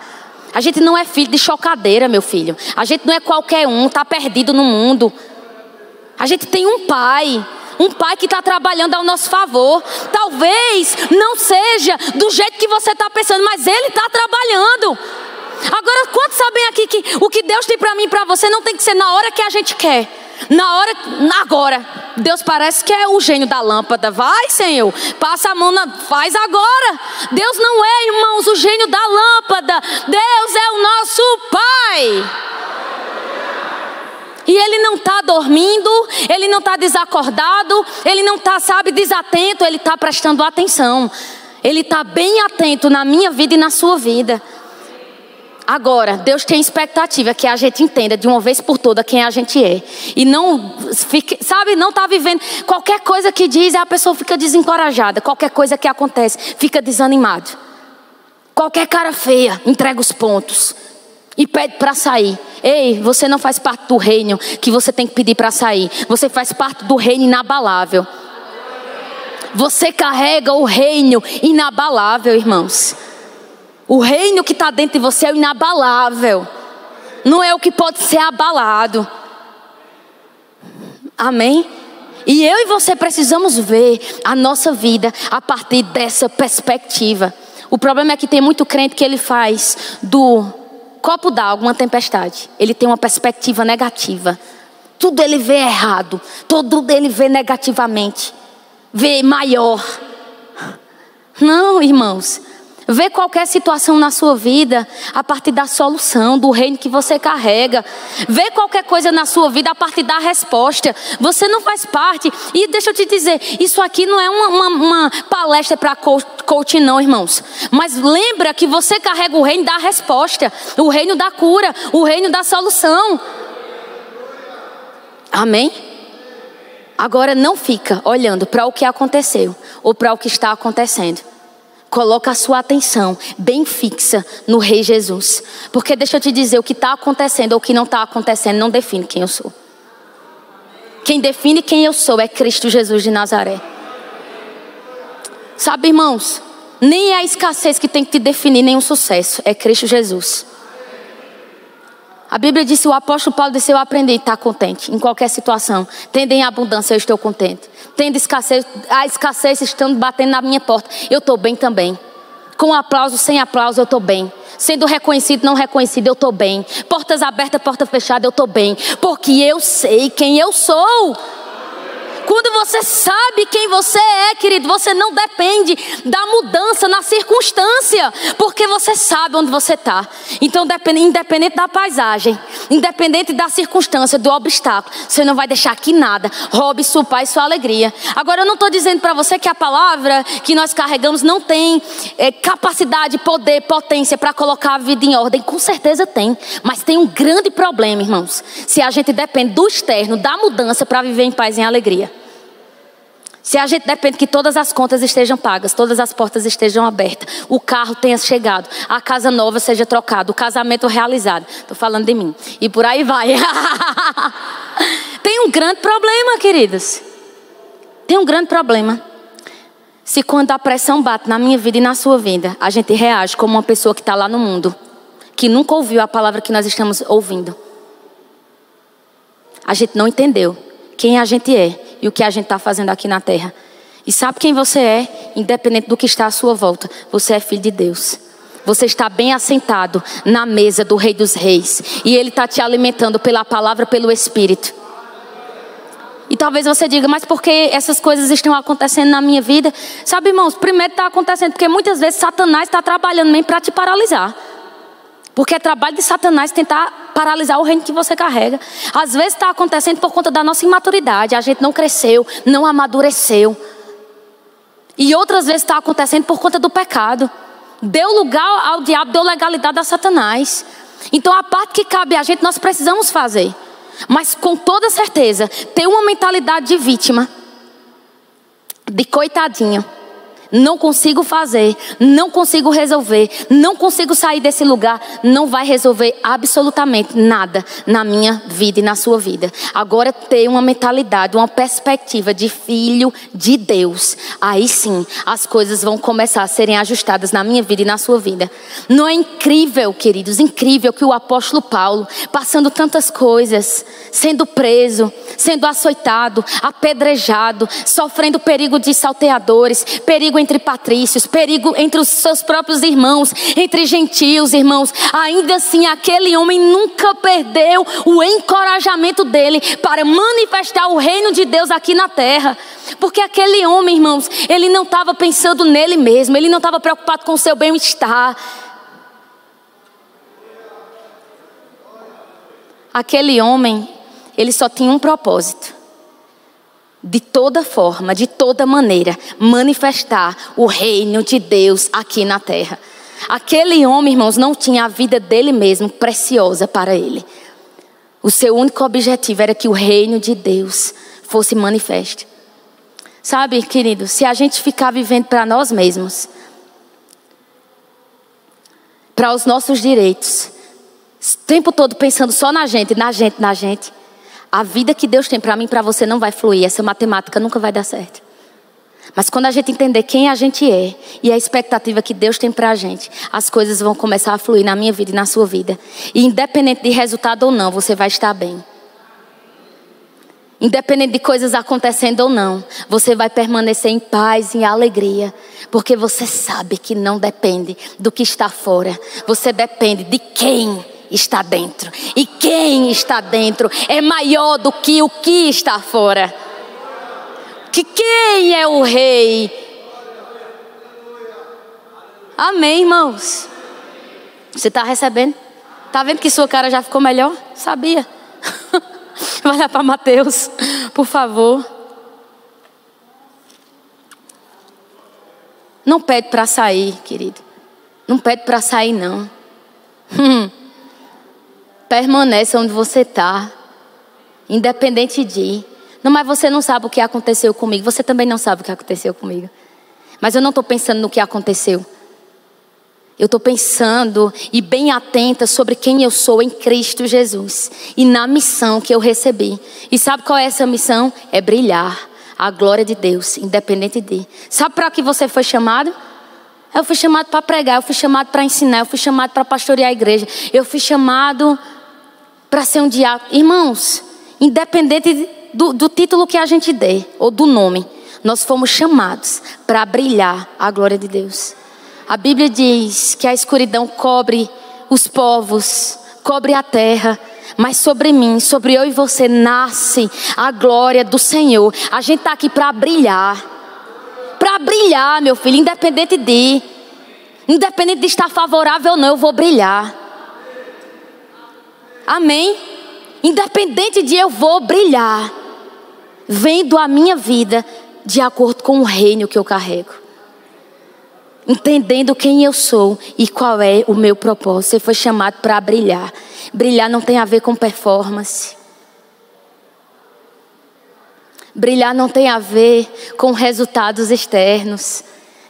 A gente não é filho de chocadeira, meu filho. A gente não é qualquer um, está perdido no mundo. A gente tem um pai um pai que está trabalhando ao nosso favor. Talvez não seja do jeito que você está pensando, mas ele está trabalhando. Agora, quantos sabem aqui que o que Deus tem para mim e para você não tem que ser na hora que a gente quer? Na hora, agora. Deus parece que é o gênio da lâmpada. Vai, Senhor, passa a mão, na, faz agora. Deus não é, irmãos, o gênio da lâmpada. Deus é o nosso Pai. E ele não está dormindo, ele não está desacordado, ele não está, sabe, desatento, ele está prestando atenção. Ele está bem atento na minha vida e na sua vida. Agora, Deus tem expectativa que a gente entenda de uma vez por toda quem a gente é. E não, fique, sabe, não está vivendo. Qualquer coisa que diz, a pessoa fica desencorajada. Qualquer coisa que acontece, fica desanimado. Qualquer cara feia, entrega os pontos e pede para sair. Ei, você não faz parte do reino que você tem que pedir para sair. Você faz parte do reino inabalável. Você carrega o reino inabalável, irmãos. O reino que está dentro de você é o inabalável. Não é o que pode ser abalado. Amém? E eu e você precisamos ver a nossa vida a partir dessa perspectiva. O problema é que tem muito crente que ele faz do copo d'água, uma tempestade, ele tem uma perspectiva negativa. Tudo ele vê errado, tudo ele vê negativamente, vê maior. Não, irmãos. Vê qualquer situação na sua vida a partir da solução, do reino que você carrega. Vê qualquer coisa na sua vida a partir da resposta. Você não faz parte. E deixa eu te dizer, isso aqui não é uma, uma, uma palestra para coach, não, irmãos. Mas lembra que você carrega o reino da resposta, o reino da cura, o reino da solução. Amém? Agora não fica olhando para o que aconteceu ou para o que está acontecendo. Coloca a sua atenção bem fixa no Rei Jesus. Porque deixa eu te dizer, o que está acontecendo ou o que não está acontecendo não define quem eu sou. Quem define quem eu sou é Cristo Jesus de Nazaré. Sabe, irmãos, nem é a escassez que tem que te definir nenhum sucesso, é Cristo Jesus. A Bíblia disse, o apóstolo Paulo disse, eu aprendi a estar contente em qualquer situação. Tendo em abundância, eu estou contente. Tendo escassez, a escassez estando batendo na minha porta, eu estou bem também. Com aplauso, sem aplauso, eu estou bem. Sendo reconhecido, não reconhecido, eu estou bem. Portas abertas, porta fechada, eu estou bem. Porque eu sei quem eu sou. Quando você sabe quem você é, querido, você não depende da mudança na circunstância, porque você sabe onde você está. Então, independente da paisagem, independente da circunstância, do obstáculo, você não vai deixar que nada roube sua paz e sua alegria. Agora, eu não estou dizendo para você que a palavra que nós carregamos não tem é, capacidade, poder, potência para colocar a vida em ordem. Com certeza tem, mas tem um grande problema, irmãos. Se a gente depende do externo, da mudança para viver em paz e em alegria. Se a gente depende que todas as contas estejam pagas, todas as portas estejam abertas, o carro tenha chegado, a casa nova seja trocada, o casamento realizado. Estou falando de mim. E por aí vai. Tem um grande problema, queridos. Tem um grande problema. Se quando a pressão bate na minha vida e na sua vida, a gente reage como uma pessoa que está lá no mundo, que nunca ouviu a palavra que nós estamos ouvindo. A gente não entendeu quem a gente é e o que a gente está fazendo aqui na terra. E sabe quem você é, independente do que está à sua volta? Você é filho de Deus. Você está bem assentado na mesa do Rei dos Reis. E Ele está te alimentando pela palavra, pelo Espírito. E talvez você diga, mas por que essas coisas estão acontecendo na minha vida? Sabe, irmãos, primeiro está acontecendo porque muitas vezes Satanás está trabalhando mesmo para te paralisar. Porque é trabalho de Satanás tentar paralisar o reino que você carrega. Às vezes está acontecendo por conta da nossa imaturidade. A gente não cresceu, não amadureceu. E outras vezes está acontecendo por conta do pecado. Deu lugar ao diabo, deu legalidade a Satanás. Então a parte que cabe a gente nós precisamos fazer. Mas com toda certeza, ter uma mentalidade de vítima, de coitadinho não consigo fazer, não consigo resolver, não consigo sair desse lugar, não vai resolver absolutamente nada na minha vida e na sua vida. Agora ter uma mentalidade, uma perspectiva de filho de Deus, aí sim as coisas vão começar a serem ajustadas na minha vida e na sua vida. Não é incrível, queridos, incrível que o apóstolo Paulo, passando tantas coisas, sendo preso, sendo açoitado, apedrejado, sofrendo perigo de salteadores, perigo perigo entre patrícios, perigo entre os seus próprios irmãos, entre gentios, irmãos. Ainda assim, aquele homem nunca perdeu o encorajamento dele para manifestar o reino de Deus aqui na terra. Porque aquele homem, irmãos, ele não estava pensando nele mesmo, ele não estava preocupado com o seu bem-estar. Aquele homem, ele só tinha um propósito de toda forma, de toda maneira, manifestar o reino de Deus aqui na terra. Aquele homem, irmãos, não tinha a vida dele mesmo preciosa para ele. O seu único objetivo era que o reino de Deus fosse manifesto. Sabe, querido, se a gente ficar vivendo para nós mesmos, para os nossos direitos, o tempo todo pensando só na gente, na gente, na gente, a vida que Deus tem para mim e para você não vai fluir. Essa matemática nunca vai dar certo. Mas quando a gente entender quem a gente é e a expectativa que Deus tem para a gente, as coisas vão começar a fluir na minha vida e na sua vida. E independente de resultado ou não, você vai estar bem. Independente de coisas acontecendo ou não, você vai permanecer em paz e alegria, porque você sabe que não depende do que está fora, você depende de quem está dentro. E quem está dentro é maior do que o que está fora. Que quem é o rei? Amém, irmãos. Você está recebendo? Está vendo que sua cara já ficou melhor? Sabia. Vai lá para Mateus, por favor. Não pede para sair, querido. Não pede para sair, não. Hum. Permanece onde você está. Independente de. Não, mas você não sabe o que aconteceu comigo. Você também não sabe o que aconteceu comigo. Mas eu não estou pensando no que aconteceu. Eu estou pensando e bem atenta sobre quem eu sou em Cristo Jesus e na missão que eu recebi. E sabe qual é essa missão? É brilhar a glória de Deus, independente de. Sabe para que você foi chamado? Eu fui chamado para pregar, eu fui chamado para ensinar, eu fui chamado para pastorear a igreja, eu fui chamado para ser um diácono. Irmãos, independente do, do título que a gente dê ou do nome, nós fomos chamados para brilhar a glória de Deus. A Bíblia diz que a escuridão cobre os povos, cobre a terra, mas sobre mim, sobre eu e você, nasce a glória do Senhor. A gente está aqui para brilhar. Para brilhar, meu filho, independente de. Independente de estar favorável ou não, eu vou brilhar. Amém? Independente de eu vou brilhar. Vendo a minha vida de acordo com o reino que eu carrego entendendo quem eu sou e qual é o meu propósito. Você foi chamado para brilhar. Brilhar não tem a ver com performance. Brilhar não tem a ver com resultados externos.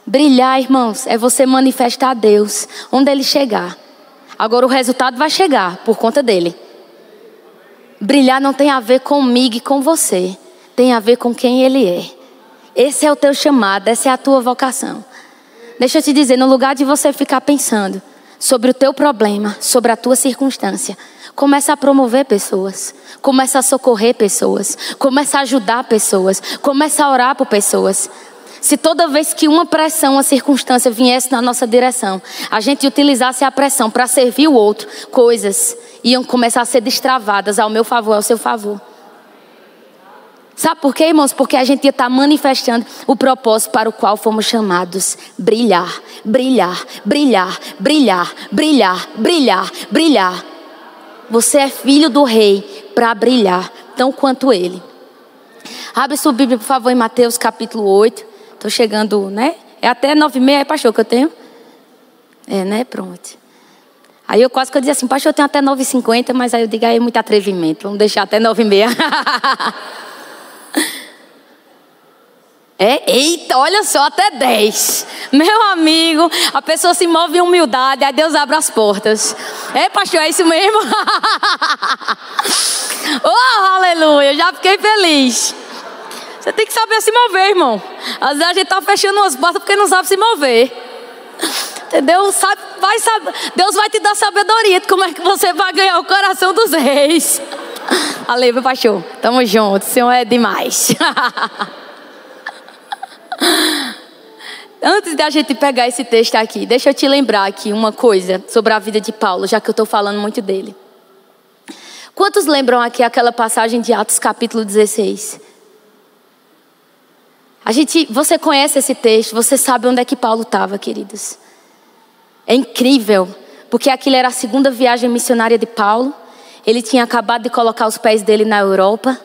Brilhar, irmãos, é você manifestar a Deus onde Ele chegar. Agora o resultado vai chegar por conta dele. Brilhar não tem a ver comigo e com você. Tem a ver com quem Ele é. Esse é o teu chamado, essa é a tua vocação. Deixa eu te dizer, no lugar de você ficar pensando sobre o teu problema, sobre a tua circunstância, começa a promover pessoas, começa a socorrer pessoas, começa a ajudar pessoas, começa a orar por pessoas. Se toda vez que uma pressão, uma circunstância viesse na nossa direção, a gente utilizasse a pressão para servir o outro, coisas iam começar a ser destravadas ao meu favor, ao seu favor. Sabe por quê, irmãos? Porque a gente está manifestando o propósito para o qual fomos chamados: brilhar, brilhar, brilhar, brilhar, brilhar, brilhar, brilhar. Você é filho do rei para brilhar, tão quanto ele. Abre sua Bíblia, por favor, em Mateus capítulo 8. Estou chegando, né? É até nove e meia, é, pastor, que eu tenho? É, né? Pronto. Aí eu quase que eu dizia assim, pastor, eu tenho até nove e cinquenta, mas aí eu digo, aí é muito atrevimento. Vamos deixar até nove e meia. É, eita, olha só, até 10. Meu amigo, a pessoa se move em humildade, aí Deus abre as portas. É, pastor, é isso mesmo? oh, aleluia, já fiquei feliz. Você tem que saber se mover, irmão. Às vezes a gente está fechando as portas porque não sabe se mover. Entendeu? Sabe, vai Deus vai te dar sabedoria de como é que você vai ganhar o coração dos reis. Aleluia, pastor. Tamo junto, o Senhor é demais. Antes de a gente pegar esse texto aqui, deixa eu te lembrar aqui uma coisa sobre a vida de Paulo, já que eu estou falando muito dele. Quantos lembram aqui aquela passagem de Atos capítulo 16? A gente, você conhece esse texto, você sabe onde é que Paulo estava, queridos. É incrível, porque aquilo era a segunda viagem missionária de Paulo. Ele tinha acabado de colocar os pés dele na Europa.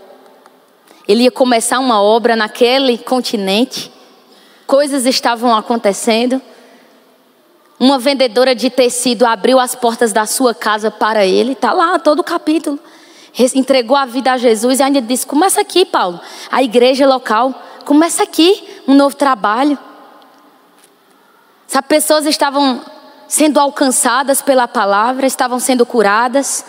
Ele ia começar uma obra naquele continente coisas estavam acontecendo. Uma vendedora de tecido abriu as portas da sua casa para ele, está lá todo o capítulo. Entregou a vida a Jesus e ainda disse: Começa aqui, Paulo, a igreja local, começa aqui um novo trabalho. As pessoas estavam sendo alcançadas pela palavra, estavam sendo curadas.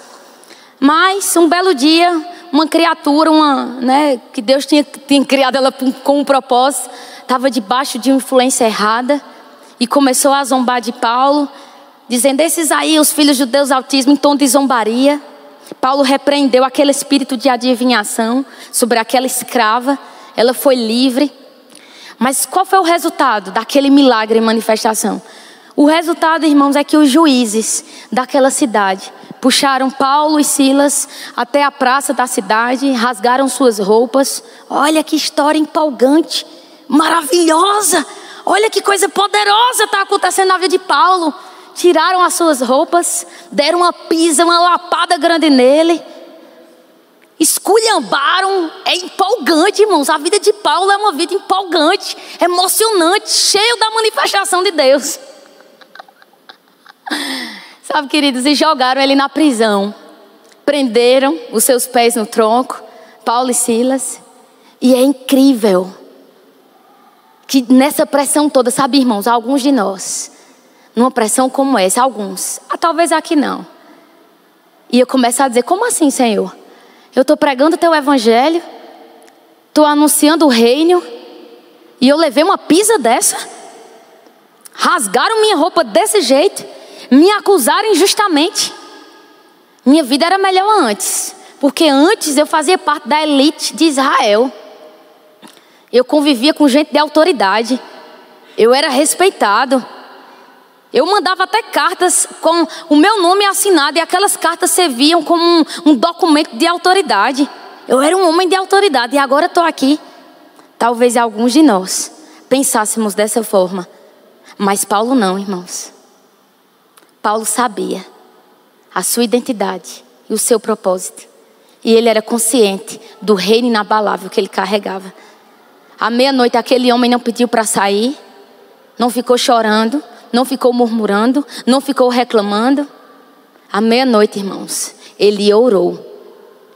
Mas um belo dia, uma criatura, uma, né, que Deus tinha, tinha criado ela com um propósito, estava debaixo de influência errada e começou a zombar de Paulo, dizendo: Esses aí, os filhos de Deus autismo, em tom de zombaria. Paulo repreendeu aquele espírito de adivinhação sobre aquela escrava, ela foi livre. Mas qual foi o resultado daquele milagre e manifestação? O resultado, irmãos, é que os juízes daquela cidade puxaram Paulo e Silas até a praça da cidade, rasgaram suas roupas. Olha que história empolgante maravilhosa. Olha que coisa poderosa está acontecendo na vida de Paulo. Tiraram as suas roupas, deram uma pisa, uma lapada grande nele. Esculhambaram. É empolgante, irmãos. A vida de Paulo é uma vida empolgante, emocionante, cheio da manifestação de Deus. Sabe, queridos, e jogaram ele na prisão. Prenderam os seus pés no tronco, Paulo e Silas. E é incrível que nessa pressão toda, sabe, irmãos, alguns de nós, numa pressão como essa, alguns, ah, talvez aqui não. E eu começo a dizer: como assim, Senhor? Eu estou pregando o teu evangelho, estou anunciando o reino, e eu levei uma pisa dessa? Rasgaram minha roupa desse jeito? me acusaram injustamente. Minha vida era melhor antes, porque antes eu fazia parte da elite de Israel. Eu convivia com gente de autoridade. Eu era respeitado. Eu mandava até cartas com o meu nome assinado e aquelas cartas serviam como um, um documento de autoridade. Eu era um homem de autoridade e agora estou aqui. Talvez alguns de nós pensássemos dessa forma, mas Paulo não, irmãos. Paulo sabia a sua identidade e o seu propósito. E ele era consciente do reino inabalável que ele carregava. À meia-noite, aquele homem não pediu para sair, não ficou chorando, não ficou murmurando, não ficou reclamando. À meia-noite, irmãos, ele orou,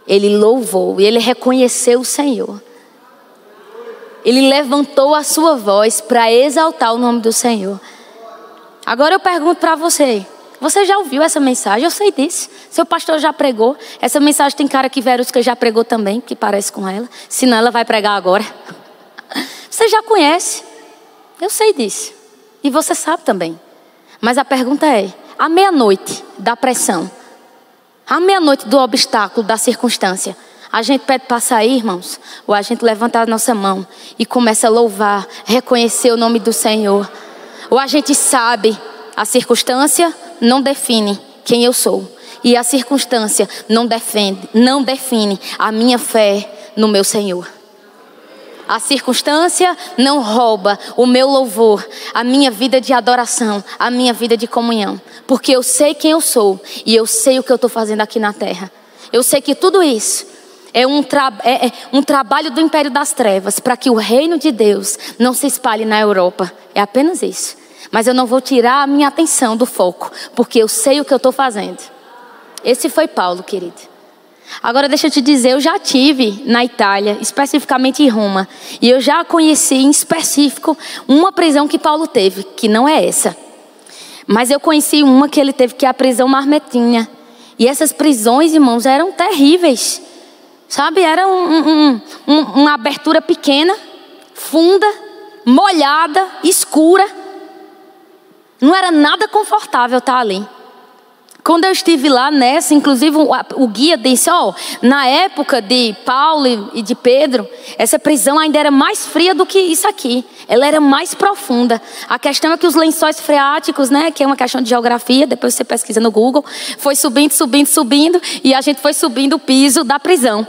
ele louvou e ele reconheceu o Senhor. Ele levantou a sua voz para exaltar o nome do Senhor. Agora eu pergunto para você: você já ouviu essa mensagem? Eu sei disso. Seu pastor já pregou. Essa mensagem tem cara que Verusca já pregou também, que parece com ela. Senão ela vai pregar agora. Você já conhece. Eu sei disso. E você sabe também. Mas a pergunta é: à meia-noite da pressão, à meia-noite do obstáculo, da circunstância, a gente pede para sair, irmãos, ou a gente levanta a nossa mão e começa a louvar, reconhecer o nome do Senhor, ou a gente sabe a circunstância não define quem eu sou. E a circunstância não defende, não define a minha fé no meu Senhor. A circunstância não rouba o meu louvor, a minha vida de adoração, a minha vida de comunhão. Porque eu sei quem eu sou e eu sei o que eu estou fazendo aqui na terra. Eu sei que tudo isso é um, tra é, é um trabalho do império das trevas para que o reino de Deus não se espalhe na Europa. É apenas isso. Mas eu não vou tirar a minha atenção do foco, porque eu sei o que eu estou fazendo. Esse foi Paulo, querido. Agora deixa eu te dizer, eu já tive na Itália, especificamente em Roma, e eu já conheci em específico uma prisão que Paulo teve, que não é essa. Mas eu conheci uma que ele teve, que é a prisão marmetinha. E essas prisões, irmãos, eram terríveis. Sabe, era um, um, um, uma abertura pequena, funda, molhada, escura. Não era nada confortável estar ali. Quando eu estive lá nessa, inclusive o, guia disse: Ó, oh, na época de Paulo e de Pedro, essa prisão ainda era mais fria do que isso aqui. Ela era mais profunda. A questão é que os lençóis freáticos, né, que é uma questão de geografia, depois você pesquisa no Google, foi subindo, subindo, subindo, e a gente foi subindo o piso da prisão.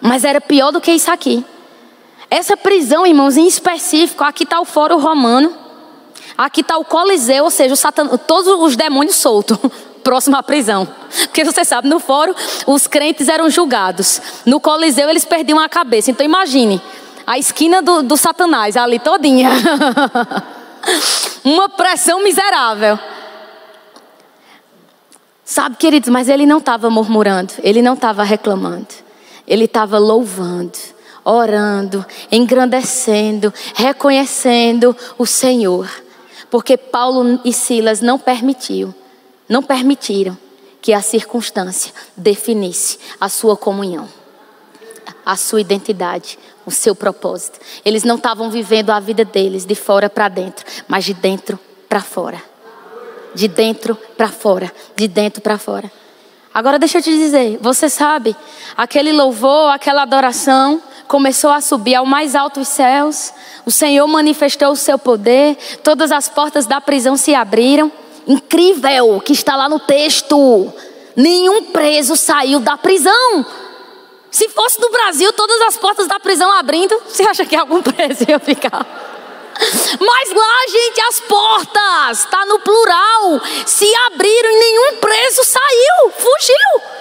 Mas era pior do que isso aqui. Essa prisão, irmãos, em específico, aqui está o Fórum Romano. Aqui está o Coliseu, ou seja, Satan, todos os demônios soltos, próximo à prisão. Porque você sabe, no fórum os crentes eram julgados. No Coliseu eles perdiam a cabeça. Então imagine, a esquina do, do Satanás ali todinha. Uma pressão miserável. Sabe, queridos, mas ele não estava murmurando, ele não estava reclamando, ele estava louvando, orando, engrandecendo, reconhecendo o Senhor. Porque Paulo e Silas não permitiu, não permitiram que a circunstância definisse a sua comunhão, a sua identidade, o seu propósito. Eles não estavam vivendo a vida deles de fora para dentro, mas de dentro para fora. De dentro para fora, de dentro para fora. Agora deixa eu te dizer, você sabe, aquele louvor, aquela adoração, começou a subir ao mais alto céus. O Senhor manifestou o seu poder, todas as portas da prisão se abriram. Incrível que está lá no texto. Nenhum preso saiu da prisão. Se fosse no Brasil, todas as portas da prisão abrindo, você acha que algum preso ia ficar? Mas lá, gente, as portas, está no plural, se abriram e nenhum preso saiu, fugiu.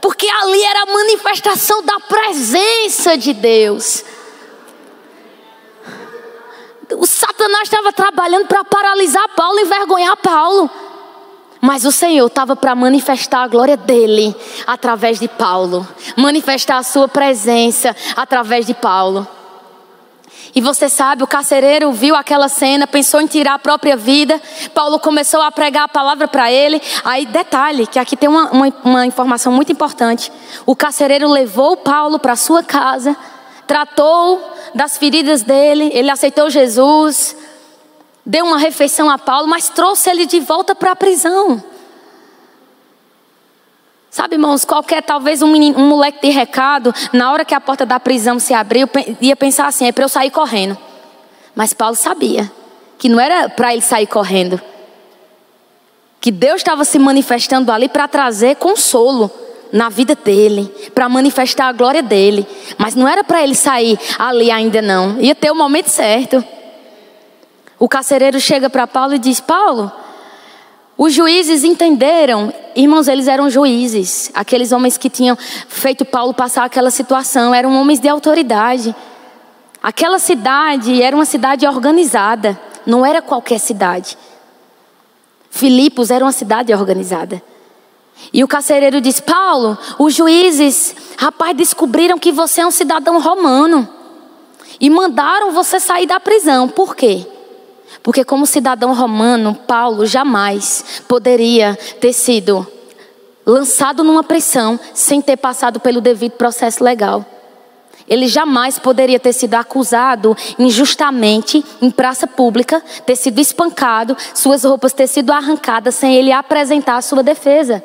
Porque ali era a manifestação da presença de Deus. O Satanás estava trabalhando para paralisar Paulo, envergonhar Paulo. Mas o Senhor estava para manifestar a glória dele através de Paulo, manifestar a sua presença através de Paulo. E você sabe, o carcereiro viu aquela cena, pensou em tirar a própria vida. Paulo começou a pregar a palavra para ele. Aí, detalhe, que aqui tem uma, uma, uma informação muito importante. O carcereiro levou Paulo para sua casa, tratou das feridas dele, ele aceitou Jesus, deu uma refeição a Paulo, mas trouxe ele de volta para a prisão. Sabe, irmãos, qualquer, talvez um, menino, um moleque de recado, na hora que a porta da prisão se abriu, ia pensar assim: é para eu sair correndo. Mas Paulo sabia que não era para ele sair correndo. Que Deus estava se manifestando ali para trazer consolo na vida dele, para manifestar a glória dele. Mas não era para ele sair ali ainda não. Ia ter o momento certo. O carcereiro chega para Paulo e diz: Paulo, os juízes entenderam, irmãos, eles eram juízes. Aqueles homens que tinham feito Paulo passar aquela situação eram homens de autoridade. Aquela cidade era uma cidade organizada, não era qualquer cidade. Filipos era uma cidade organizada. E o carcereiro diz: Paulo, os juízes, rapaz, descobriram que você é um cidadão romano. E mandaram você sair da prisão. Por quê? Porque, como cidadão romano, Paulo jamais poderia ter sido lançado numa pressão sem ter passado pelo devido processo legal. Ele jamais poderia ter sido acusado injustamente em praça pública, ter sido espancado, suas roupas ter sido arrancadas sem ele apresentar a sua defesa.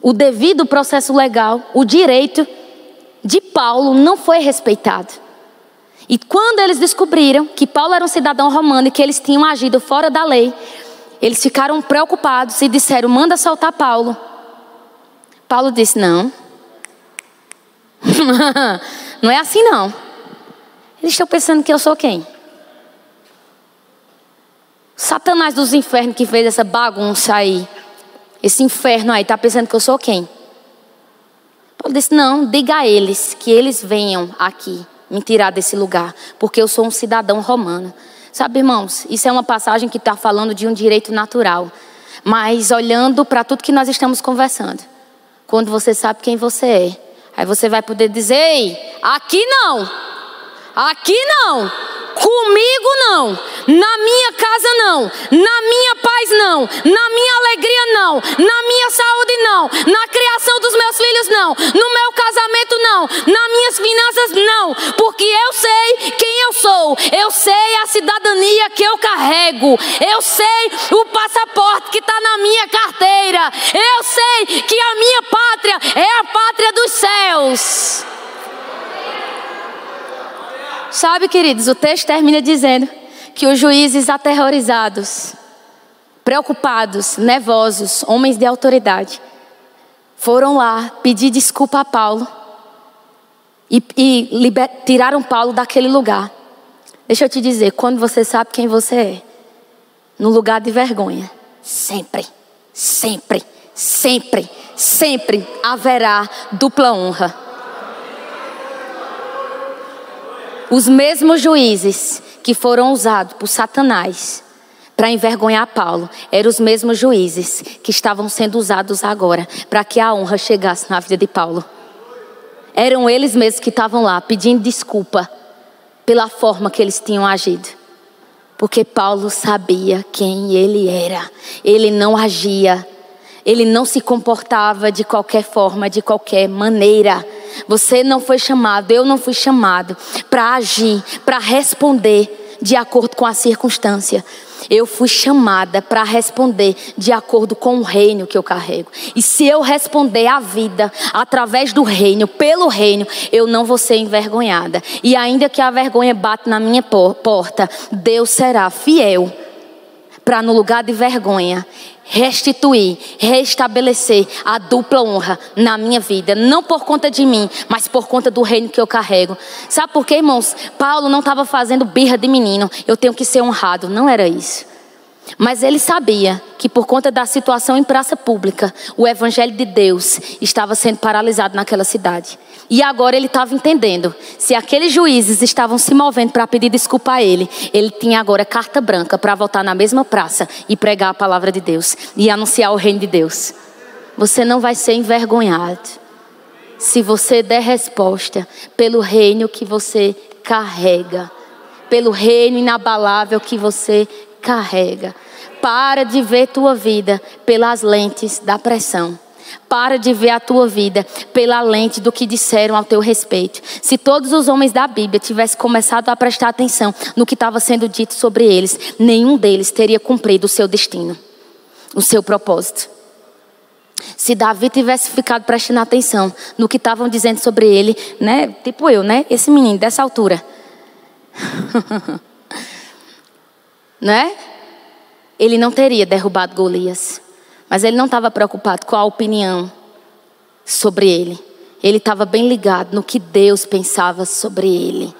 O devido processo legal, o direito de Paulo não foi respeitado. E quando eles descobriram que Paulo era um cidadão romano e que eles tinham agido fora da lei, eles ficaram preocupados e disseram: manda soltar Paulo. Paulo disse: não. não é assim não. Eles estão pensando que eu sou quem? Satanás dos infernos que fez essa bagunça aí. Esse inferno aí, está pensando que eu sou quem? Paulo disse: não, diga a eles que eles venham aqui me tirar desse lugar, porque eu sou um cidadão romano. Sabe, irmãos, isso é uma passagem que está falando de um direito natural. Mas olhando para tudo que nós estamos conversando, quando você sabe quem você é, aí você vai poder dizer: Ei, aqui não, aqui não. Comigo não, na minha casa não, na minha paz não, na minha alegria não, na minha saúde não, na criação dos meus filhos não, no meu casamento não, nas minhas finanças não, porque eu sei quem eu sou, eu sei a cidadania que eu carrego, eu sei o passaporte que está na minha carteira, eu sei que a minha pátria é a pátria dos céus. Sabe, queridos, o texto termina dizendo que os juízes aterrorizados, preocupados, nervosos, homens de autoridade, foram lá pedir desculpa a Paulo e, e liber, tiraram Paulo daquele lugar. Deixa eu te dizer, quando você sabe quem você é, no lugar de vergonha, sempre, sempre, sempre, sempre haverá dupla honra. Os mesmos juízes que foram usados por Satanás para envergonhar Paulo eram os mesmos juízes que estavam sendo usados agora para que a honra chegasse na vida de Paulo. Eram eles mesmos que estavam lá pedindo desculpa pela forma que eles tinham agido. Porque Paulo sabia quem ele era. Ele não agia, ele não se comportava de qualquer forma, de qualquer maneira você não foi chamado, eu não fui chamado para agir, para responder de acordo com a circunstância. Eu fui chamada para responder de acordo com o reino que eu carrego. E se eu responder a vida através do reino, pelo reino, eu não vou ser envergonhada. E ainda que a vergonha bate na minha porta, Deus será fiel para no lugar de vergonha restituir, restabelecer a dupla honra na minha vida, não por conta de mim, mas por conta do reino que eu carrego. Sabe por quê, irmãos? Paulo não estava fazendo birra de menino, eu tenho que ser honrado, não era isso. Mas ele sabia que por conta da situação em praça pública, o evangelho de Deus estava sendo paralisado naquela cidade. E agora ele estava entendendo. Se aqueles juízes estavam se movendo para pedir desculpa a ele, ele tinha agora carta branca para voltar na mesma praça e pregar a palavra de Deus e anunciar o reino de Deus. Você não vai ser envergonhado se você der resposta pelo reino que você carrega, pelo reino inabalável que você carrega. Para de ver tua vida pelas lentes da pressão. Para de ver a tua vida pela lente do que disseram ao teu respeito. Se todos os homens da Bíblia tivessem começado a prestar atenção no que estava sendo dito sobre eles, nenhum deles teria cumprido o seu destino, o seu propósito. Se Davi tivesse ficado prestando atenção no que estavam dizendo sobre ele, né? Tipo eu, né? Esse menino dessa altura. né? Ele não teria derrubado Golias. Mas ele não estava preocupado com a opinião sobre ele. Ele estava bem ligado no que Deus pensava sobre ele.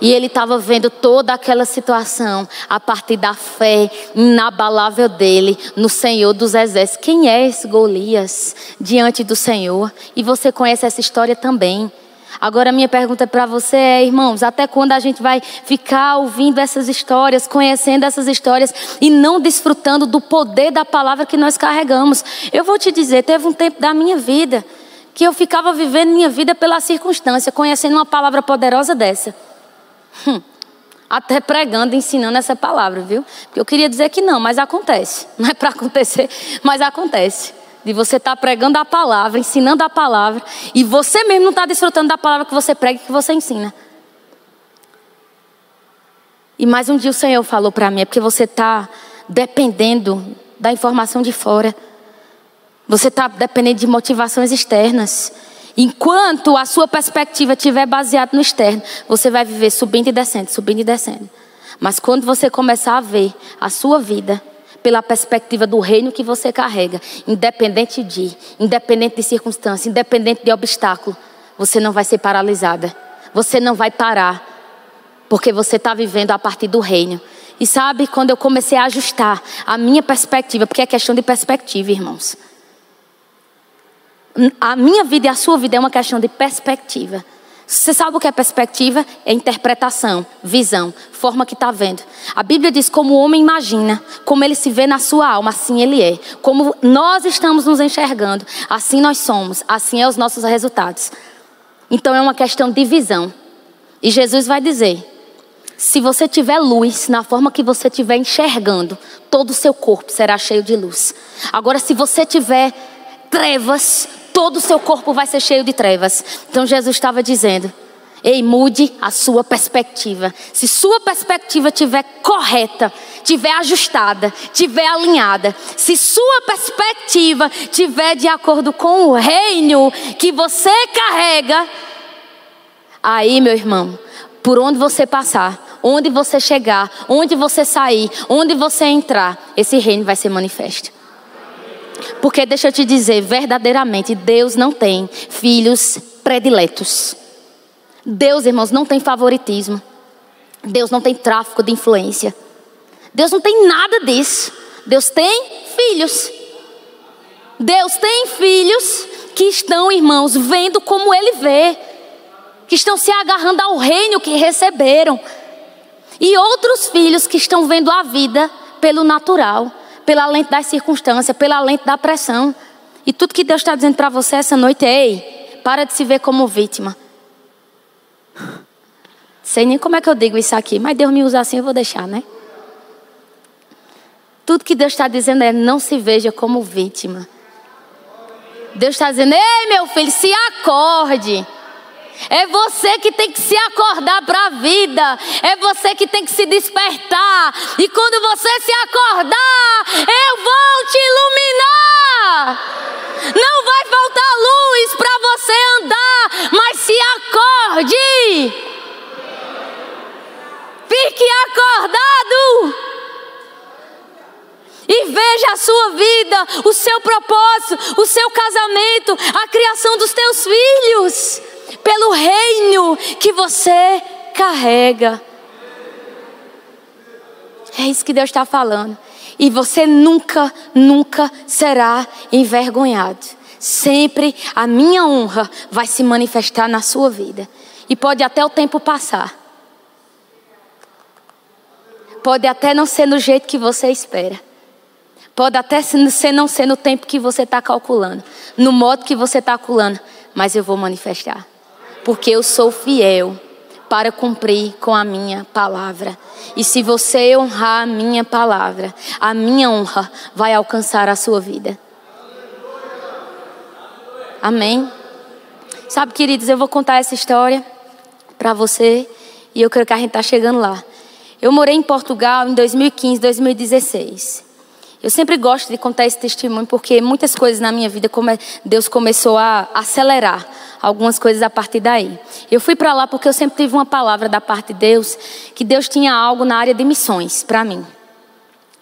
E ele estava vendo toda aquela situação a partir da fé inabalável dele no Senhor dos Exércitos. Quem é esse Golias diante do Senhor? E você conhece essa história também. Agora, minha pergunta para você é, irmãos, até quando a gente vai ficar ouvindo essas histórias, conhecendo essas histórias e não desfrutando do poder da palavra que nós carregamos? Eu vou te dizer, teve um tempo da minha vida que eu ficava vivendo minha vida pela circunstância, conhecendo uma palavra poderosa dessa. Hum, até pregando, ensinando essa palavra, viu? Porque eu queria dizer que não, mas acontece. Não é para acontecer, mas acontece de você estar tá pregando a palavra, ensinando a palavra, e você mesmo não está desfrutando da palavra que você prega e que você ensina. E mais um dia o Senhor falou para mim, é porque você está dependendo da informação de fora. Você está dependendo de motivações externas. Enquanto a sua perspectiva estiver baseada no externo, você vai viver subindo e descendo, subindo e descendo. Mas quando você começar a ver a sua vida pela perspectiva do reino que você carrega, independente de, independente de circunstância, independente de obstáculo, você não vai ser paralisada. Você não vai parar, porque você está vivendo a partir do reino. E sabe, quando eu comecei a ajustar a minha perspectiva, porque é questão de perspectiva, irmãos. A minha vida e a sua vida é uma questão de perspectiva. Você sabe o que é perspectiva? É interpretação, visão, forma que está vendo. A Bíblia diz como o homem imagina, como ele se vê na sua alma, assim ele é. Como nós estamos nos enxergando, assim nós somos, assim é os nossos resultados. Então é uma questão de visão. E Jesus vai dizer: se você tiver luz na forma que você estiver enxergando, todo o seu corpo será cheio de luz. Agora, se você tiver trevas, todo o seu corpo vai ser cheio de trevas. Então Jesus estava dizendo: Ei, mude a sua perspectiva. Se sua perspectiva estiver correta, estiver ajustada, estiver alinhada, se sua perspectiva estiver de acordo com o reino que você carrega, aí, meu irmão, por onde você passar, onde você chegar, onde você sair, onde você entrar, esse reino vai ser manifesto. Porque deixa eu te dizer, verdadeiramente, Deus não tem filhos prediletos. Deus, irmãos, não tem favoritismo. Deus não tem tráfico de influência. Deus não tem nada disso. Deus tem filhos. Deus tem filhos que estão, irmãos, vendo como Ele vê, que estão se agarrando ao reino que receberam, e outros filhos que estão vendo a vida pelo natural pela lente das circunstâncias, pela lente da pressão. E tudo que Deus está dizendo para você essa noite é: ei, para de se ver como vítima. Sei nem como é que eu digo isso aqui, mas Deus me usa assim, eu vou deixar, né? Tudo que Deus está dizendo é: não se veja como vítima. Deus está dizendo: ei, meu filho, se acorde. É você que tem que se acordar para a vida. É você que tem que se despertar. E quando você se acordar, eu vou te iluminar. Não vai faltar luz para você andar, mas se acorde. Fique acordado. E veja a sua vida, o seu propósito, o seu casamento, a criação dos teus filhos, pelo reino que você carrega. É isso que Deus está falando. E você nunca, nunca será envergonhado. Sempre a minha honra vai se manifestar na sua vida. E pode até o tempo passar. Pode até não ser no jeito que você espera. Pode até ser não ser no tempo que você está calculando. No modo que você está calculando. Mas eu vou manifestar. Porque eu sou fiel para cumprir com a minha palavra. E se você honrar a minha palavra, a minha honra vai alcançar a sua vida. Amém? Sabe, queridos, eu vou contar essa história para você e eu creio que a gente está chegando lá. Eu morei em Portugal em 2015, 2016. Eu sempre gosto de contar esse testemunho porque muitas coisas na minha vida Deus começou a acelerar algumas coisas a partir daí. Eu fui para lá porque eu sempre tive uma palavra da parte de Deus, que Deus tinha algo na área de missões para mim.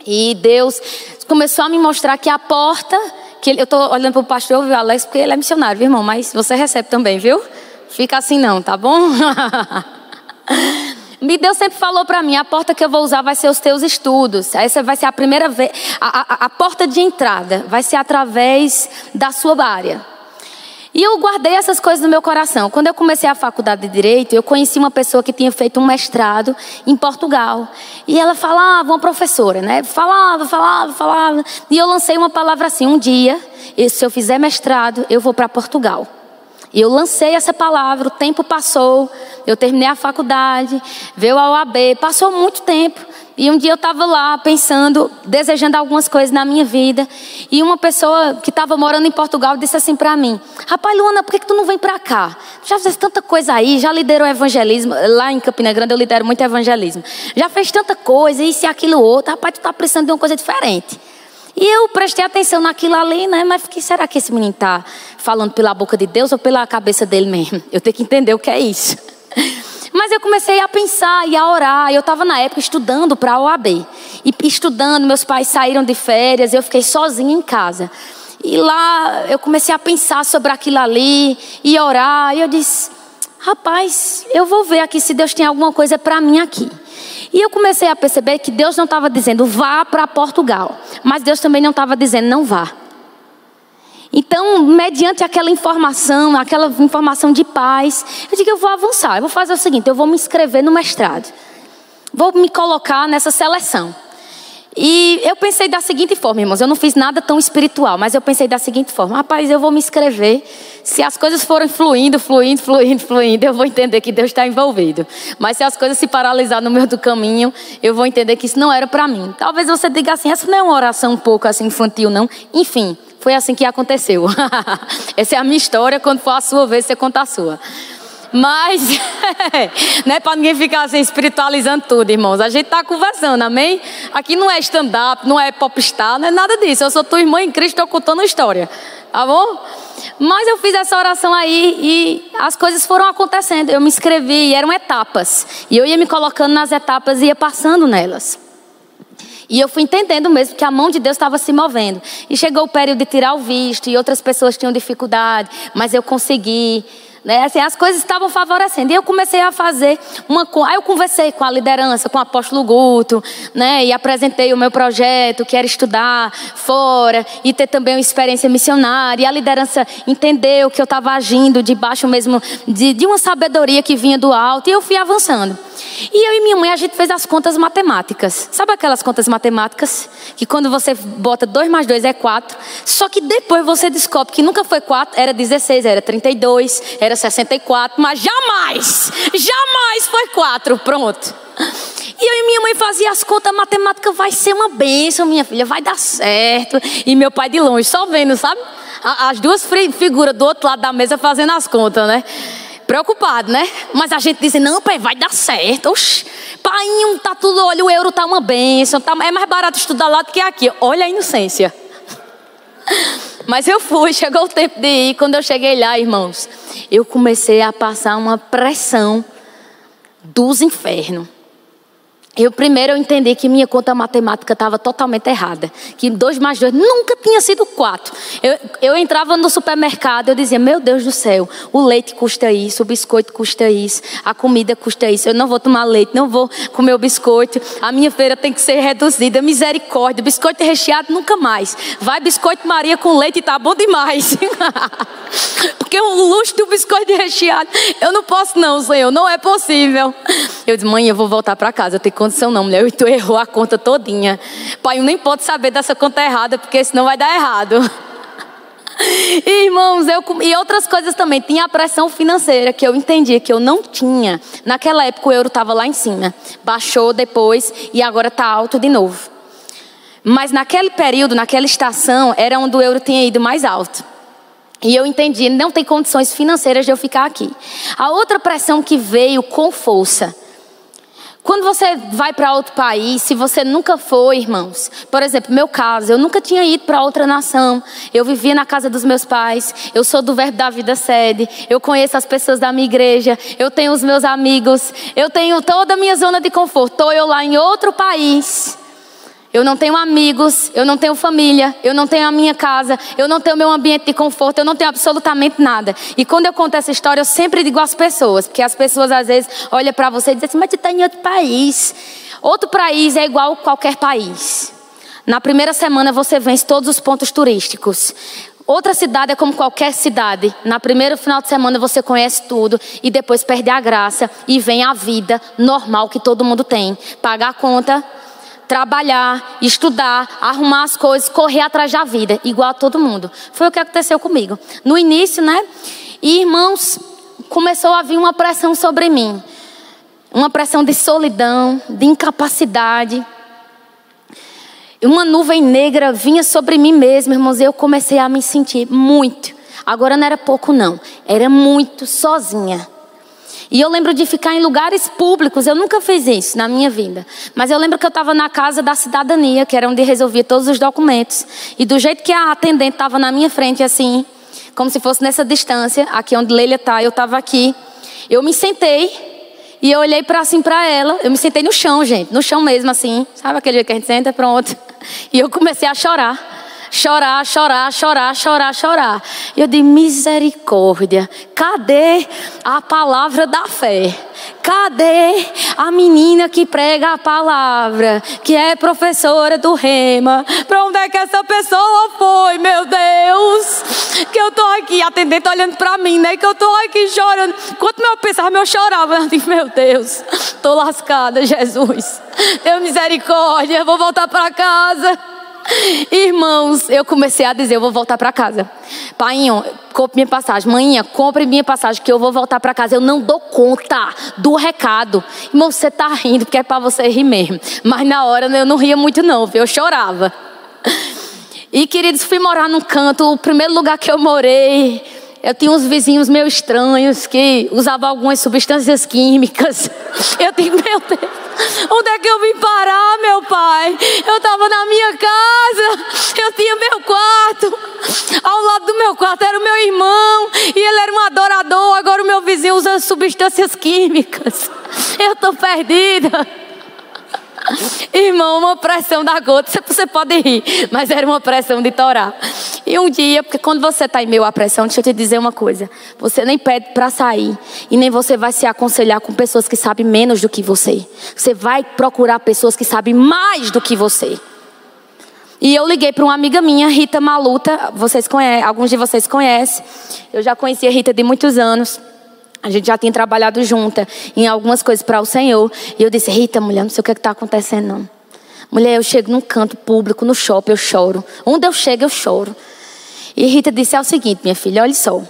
E Deus começou a me mostrar que a porta, que ele, eu estou olhando para o pastor, viu, Alex, porque ele é missionário, viu, irmão, mas você recebe também, viu? Fica assim não, tá bom? E Deus sempre falou para mim: a porta que eu vou usar vai ser os teus estudos. Essa vai ser a primeira vez, a, a, a porta de entrada vai ser através da sua área. E eu guardei essas coisas no meu coração. Quando eu comecei a faculdade de Direito, eu conheci uma pessoa que tinha feito um mestrado em Portugal. E ela falava, uma professora, né? Falava, falava, falava. E eu lancei uma palavra assim: um dia, se eu fizer mestrado, eu vou para Portugal. E eu lancei essa palavra, o tempo passou, eu terminei a faculdade, veio a OAB, passou muito tempo. E um dia eu estava lá pensando, desejando algumas coisas na minha vida. E uma pessoa que estava morando em Portugal disse assim para mim: Rapaz, Luana, por que, que tu não vem para cá? Tu já fez tanta coisa aí, já liderou evangelismo. Lá em Campina Grande eu lidero muito evangelismo. Já fez tanta coisa, isso e aquilo outro. Rapaz, tu está precisando de uma coisa diferente. E eu prestei atenção naquilo ali, né? Mas fiquei, será que esse menino está falando pela boca de Deus ou pela cabeça dele mesmo? Eu tenho que entender o que é isso. Mas eu comecei a pensar e a orar. Eu estava na época estudando para a OAB. E estudando, meus pais saíram de férias, eu fiquei sozinha em casa. E lá eu comecei a pensar sobre aquilo ali e orar. E eu disse: rapaz, eu vou ver aqui se Deus tem alguma coisa para mim aqui. E eu comecei a perceber que Deus não estava dizendo vá para Portugal, mas Deus também não estava dizendo não vá. Então, mediante aquela informação, aquela informação de paz, eu digo, eu vou avançar. Eu vou fazer o seguinte, eu vou me inscrever no mestrado. Vou me colocar nessa seleção. E eu pensei da seguinte forma, irmãos, eu não fiz nada tão espiritual, mas eu pensei da seguinte forma, rapaz, eu vou me inscrever. Se as coisas forem fluindo, fluindo, fluindo, fluindo, eu vou entender que Deus está envolvido. Mas se as coisas se paralisar no meio do caminho, eu vou entender que isso não era para mim. Talvez você diga assim, essa não é uma oração um pouco assim infantil, não. Enfim, foi assim que aconteceu. Essa é a minha história, quando for a sua vez, você conta a sua. Mas, não é para ninguém ficar assim espiritualizando tudo, irmãos. A gente está conversando, amém? Aqui não é stand-up, não é popstar, não é nada disso. Eu sou tua irmã em Cristo, estou contando a história, tá bom? Mas eu fiz essa oração aí e as coisas foram acontecendo. Eu me inscrevi e eram etapas. E eu ia me colocando nas etapas e ia passando nelas. E eu fui entendendo mesmo que a mão de Deus estava se movendo. E chegou o período de tirar o visto, e outras pessoas tinham dificuldade, mas eu consegui. Né? Assim, as coisas estavam favorecendo. E eu comecei a fazer uma. Aí eu conversei com a liderança, com o apóstolo Guto, né? E apresentei o meu projeto, que era estudar fora e ter também uma experiência missionária. E a liderança entendeu que eu estava agindo debaixo mesmo de, de uma sabedoria que vinha do alto. E eu fui avançando. E eu e minha mãe, a gente fez as contas matemáticas. Sabe aquelas contas matemáticas? Que quando você bota 2 mais 2 é 4. Só que depois você descobre que nunca foi 4, era 16, era 32, era 64, mas jamais, jamais foi 4. Pronto. E eu e minha mãe fazia as contas, matemática vai ser uma bênção, minha filha, vai dar certo. E meu pai de longe, só vendo, sabe? As duas figuras do outro lado da mesa fazendo as contas, né? Preocupado, né? Mas a gente dizia, não, pai, vai dar certo. Oxi, pai, tá tudo, olha, o euro tá uma bênção, tá, é mais barato estudar lá do que aqui. Olha a inocência. Mas eu fui, chegou o tempo de ir. Quando eu cheguei lá, irmãos, eu comecei a passar uma pressão dos infernos. Eu primeiro eu entendi que minha conta matemática estava totalmente errada. Que 2 mais 2 nunca tinha sido 4. Eu, eu entrava no supermercado, eu dizia, meu Deus do céu, o leite custa isso, o biscoito custa isso, a comida custa isso. Eu não vou tomar leite, não vou comer o biscoito. A minha feira tem que ser reduzida. Misericórdia, biscoito recheado nunca mais. Vai biscoito Maria com leite, tá bom demais. Porque o luxo do biscoito recheado, eu não posso não, Senhor, não é possível. Eu disse, mãe, eu vou voltar para casa, eu tenho condição não, mulher. E tu errou a conta todinha. Pai, eu nem pode saber dessa conta errada, porque senão vai dar errado. Irmãos, eu, e outras coisas também. Tinha a pressão financeira que eu entendia que eu não tinha. Naquela época o euro estava lá em cima. Baixou depois e agora está alto de novo. Mas naquele período, naquela estação, era onde o euro tinha ido mais alto. E eu entendi, não tem condições financeiras de eu ficar aqui. A outra pressão que veio com força quando você vai para outro país, se você nunca foi, irmãos, por exemplo, meu caso, eu nunca tinha ido para outra nação. Eu vivia na casa dos meus pais. Eu sou do Verbo da Vida Sede. Eu conheço as pessoas da minha igreja. Eu tenho os meus amigos. Eu tenho toda a minha zona de conforto. Estou eu lá em outro país. Eu não tenho amigos, eu não tenho família, eu não tenho a minha casa, eu não tenho meu ambiente de conforto, eu não tenho absolutamente nada. E quando eu conto essa história, eu sempre digo às pessoas, porque as pessoas às vezes olham para você e dizem assim, mas você está em outro país. Outro país é igual qualquer país. Na primeira semana você vence todos os pontos turísticos. Outra cidade é como qualquer cidade. Na primeiro final de semana você conhece tudo e depois perde a graça e vem a vida normal que todo mundo tem. Pagar a conta, trabalhar, estudar, arrumar as coisas, correr atrás da vida, igual a todo mundo. Foi o que aconteceu comigo. No início, né? E irmãos, começou a vir uma pressão sobre mim. Uma pressão de solidão, de incapacidade. Uma nuvem negra vinha sobre mim mesmo, irmãos, e eu comecei a me sentir muito. Agora não era pouco, não. Era muito sozinha. E eu lembro de ficar em lugares públicos, eu nunca fiz isso na minha vida. Mas eu lembro que eu estava na casa da cidadania, que era onde resolvia todos os documentos. E do jeito que a atendente estava na minha frente, assim, como se fosse nessa distância, aqui onde Leila está, eu estava aqui. Eu me sentei e eu olhei para assim para ela. Eu me sentei no chão, gente, no chão mesmo, assim. Sabe aquele dia que a gente senta? Pronto. E eu comecei a chorar chorar, chorar, chorar, chorar, chorar. E eu disse: misericórdia, cadê a palavra da fé? Cadê a menina que prega a palavra, que é professora do Rema? Para onde é que essa pessoa foi, meu Deus? Que eu tô aqui, atendente olhando para mim, né? Que eu tô aqui chorando. Enquanto meu pensava, eu chorava. Eu disse, meu Deus, tô lascada, Jesus. Tenha misericórdia, vou voltar para casa. Irmãos, eu comecei a dizer, eu vou voltar para casa. Painho, compre minha passagem. Mãinha, compre minha passagem que eu vou voltar para casa. Eu não dou conta do recado. Irmão, você tá rindo porque é para você rir mesmo. Mas na hora eu não ria muito não, viu? eu chorava. E queridos, fui morar num canto, o primeiro lugar que eu morei, eu tinha uns vizinhos meio estranhos que usavam algumas substâncias químicas. Eu tinha, meu Deus, onde é que eu vim parar, meu pai? Eu estava na minha casa, eu tinha meu quarto. Ao lado do meu quarto era o meu irmão, e ele era um adorador. Agora o meu vizinho usa substâncias químicas. Eu estou perdida. Irmão, uma pressão da gota, você pode rir, mas era uma pressão de torar. E um dia, porque quando você está em meio à pressão, deixa eu te dizer uma coisa: você nem pede para sair, e nem você vai se aconselhar com pessoas que sabem menos do que você. Você vai procurar pessoas que sabem mais do que você. E eu liguei para uma amiga minha, Rita Maluta, vocês conhecem, alguns de vocês conhecem. Eu já conhecia a Rita de muitos anos. A gente já tinha trabalhado junta em algumas coisas para o Senhor. E eu disse: Rita, mulher, não sei o que é está acontecendo, não. Mulher, eu chego num canto público, no shopping, eu choro. Onde eu chego, eu choro. E Rita disse: É o seguinte, minha filha, olha só.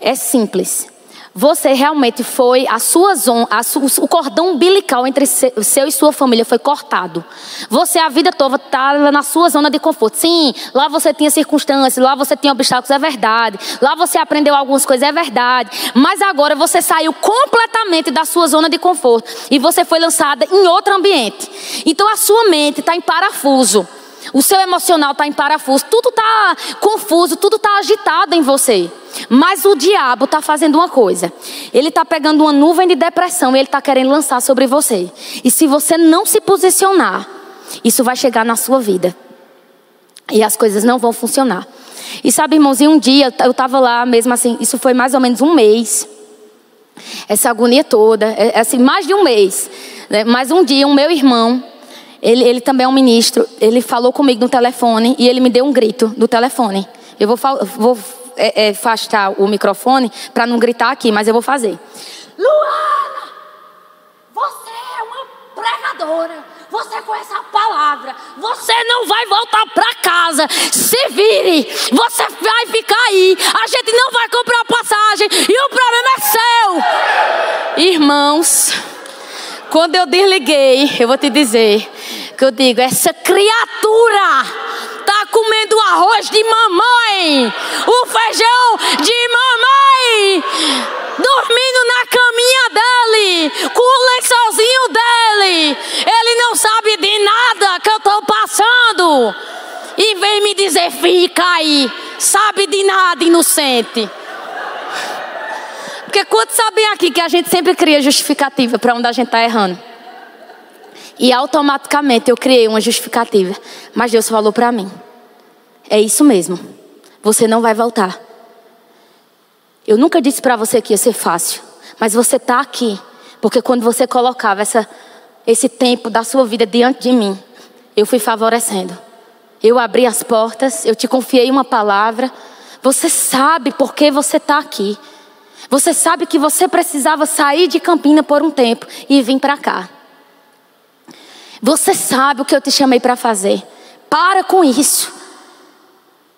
É simples você realmente foi, a sua zona, su, o cordão umbilical entre seu e sua família foi cortado. Você a vida toda estava na sua zona de conforto. Sim, lá você tinha circunstâncias, lá você tinha obstáculos, é verdade. Lá você aprendeu algumas coisas, é verdade. Mas agora você saiu completamente da sua zona de conforto e você foi lançada em outro ambiente. Então a sua mente está em parafuso. O seu emocional está em parafuso, tudo está confuso, tudo está agitado em você. Mas o diabo está fazendo uma coisa. Ele está pegando uma nuvem de depressão e ele está querendo lançar sobre você. E se você não se posicionar, isso vai chegar na sua vida. E as coisas não vão funcionar. E sabe, irmãozinho, um dia eu estava lá mesmo assim, isso foi mais ou menos um mês. Essa agonia toda, é, é assim, mais de um mês. Né? Mas um dia, um meu irmão, ele, ele também é um ministro, ele falou comigo no telefone e ele me deu um grito do telefone. Eu vou, vou é, é, afastar o microfone para não gritar aqui, mas eu vou fazer. Luana, você é uma pregadora. Você com essa palavra, você não vai voltar para casa. Se vire, você vai ficar aí. A gente não vai comprar passagem e o problema é seu. Irmãos, quando eu desliguei, eu vou te dizer que eu digo, essa criatura tá comendo arroz de mamãe, o feijão de mamãe, dormindo na caminha dele, com o lençolzinho dele. Ele não sabe de nada que eu tô passando. E vem me dizer, fica aí, sabe de nada, inocente. Porque quantos sabem aqui que a gente sempre cria justificativa para onde a gente está errando? E automaticamente eu criei uma justificativa. Mas Deus falou para mim: é isso mesmo. Você não vai voltar. Eu nunca disse para você que ia ser fácil, mas você está aqui porque quando você colocava essa, esse tempo da sua vida diante de mim, eu fui favorecendo. Eu abri as portas, eu te confiei uma palavra. Você sabe por que você está aqui. Você sabe que você precisava sair de Campina por um tempo e vir para cá. Você sabe o que eu te chamei para fazer. Para com isso.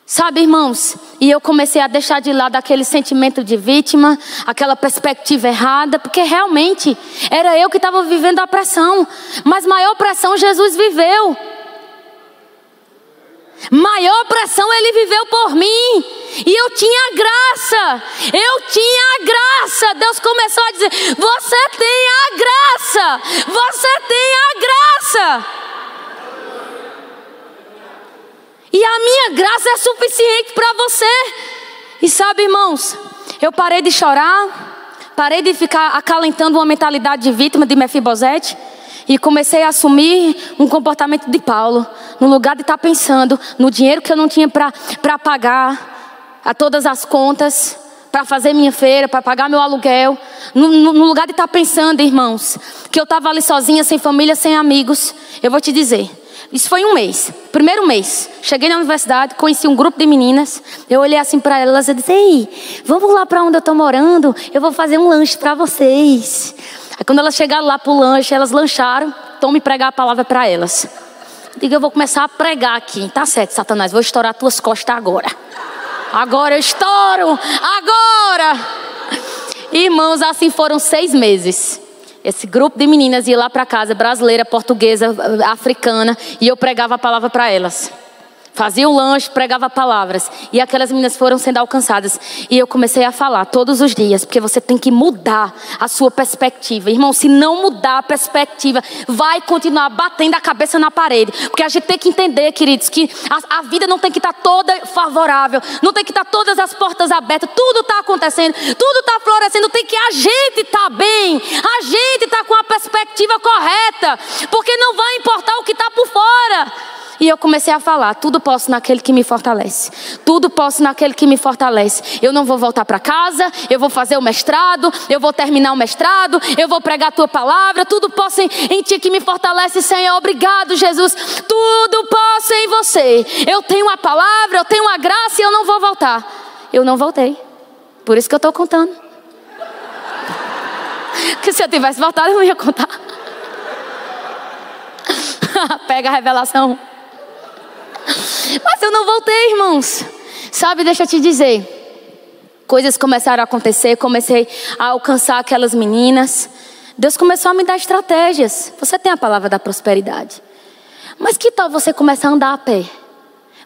Sabe, irmãos? E eu comecei a deixar de lado aquele sentimento de vítima, aquela perspectiva errada, porque realmente era eu que estava vivendo a pressão. Mas maior pressão Jesus viveu. Maior pressão ele viveu por mim. E eu tinha graça. Eu tinha graça. Deus começou a dizer: Você tem a graça. Você tem a graça. E a minha graça é suficiente para você. E sabe, irmãos, eu parei de chorar, parei de ficar acalentando uma mentalidade de vítima de Mefibosete. E comecei a assumir um comportamento de Paulo. No lugar de estar pensando no dinheiro que eu não tinha para pagar a todas as contas, para fazer minha feira, para pagar meu aluguel. No, no, lugar de estar pensando, irmãos, que eu estava ali sozinha, sem família, sem amigos. Eu vou te dizer. Isso foi um mês, primeiro mês. Cheguei na universidade, conheci um grupo de meninas. Eu olhei assim para elas e disse: Ei, vamos lá para onde eu estou morando. Eu vou fazer um lanche para vocês. Aí quando elas chegaram lá pro lanche, elas lancharam, então me pregar a palavra para elas. Diga, eu vou começar a pregar aqui. Tá certo, Satanás, vou estourar tuas costas agora. Agora eu estouro, agora. Irmãos, assim foram seis meses. Esse grupo de meninas ia lá para casa, brasileira, portuguesa, africana, e eu pregava a palavra para elas. Fazia o lanche, pregava palavras. E aquelas meninas foram sendo alcançadas. E eu comecei a falar todos os dias, porque você tem que mudar a sua perspectiva. Irmão, se não mudar a perspectiva, vai continuar batendo a cabeça na parede. Porque a gente tem que entender, queridos, que a, a vida não tem que estar tá toda favorável, não tem que estar tá todas as portas abertas, tudo está acontecendo, tudo está florescendo. Tem que a gente estar tá bem, a gente estar tá com a perspectiva correta, porque não vai importar o que está por fora. E eu comecei a falar: tudo posso naquele que me fortalece. Tudo posso naquele que me fortalece. Eu não vou voltar para casa, eu vou fazer o mestrado, eu vou terminar o mestrado, eu vou pregar a tua palavra. Tudo posso em, em ti que me fortalece, Senhor. Obrigado, Jesus. Tudo posso em você. Eu tenho a palavra, eu tenho a graça e eu não vou voltar. Eu não voltei. Por isso que eu estou contando. Porque se eu tivesse voltado, eu não ia contar. Pega a revelação. Mas eu não voltei, irmãos. Sabe, deixa eu te dizer. Coisas começaram a acontecer, comecei a alcançar aquelas meninas. Deus começou a me dar estratégias. Você tem a palavra da prosperidade. Mas que tal você começar a andar a pé?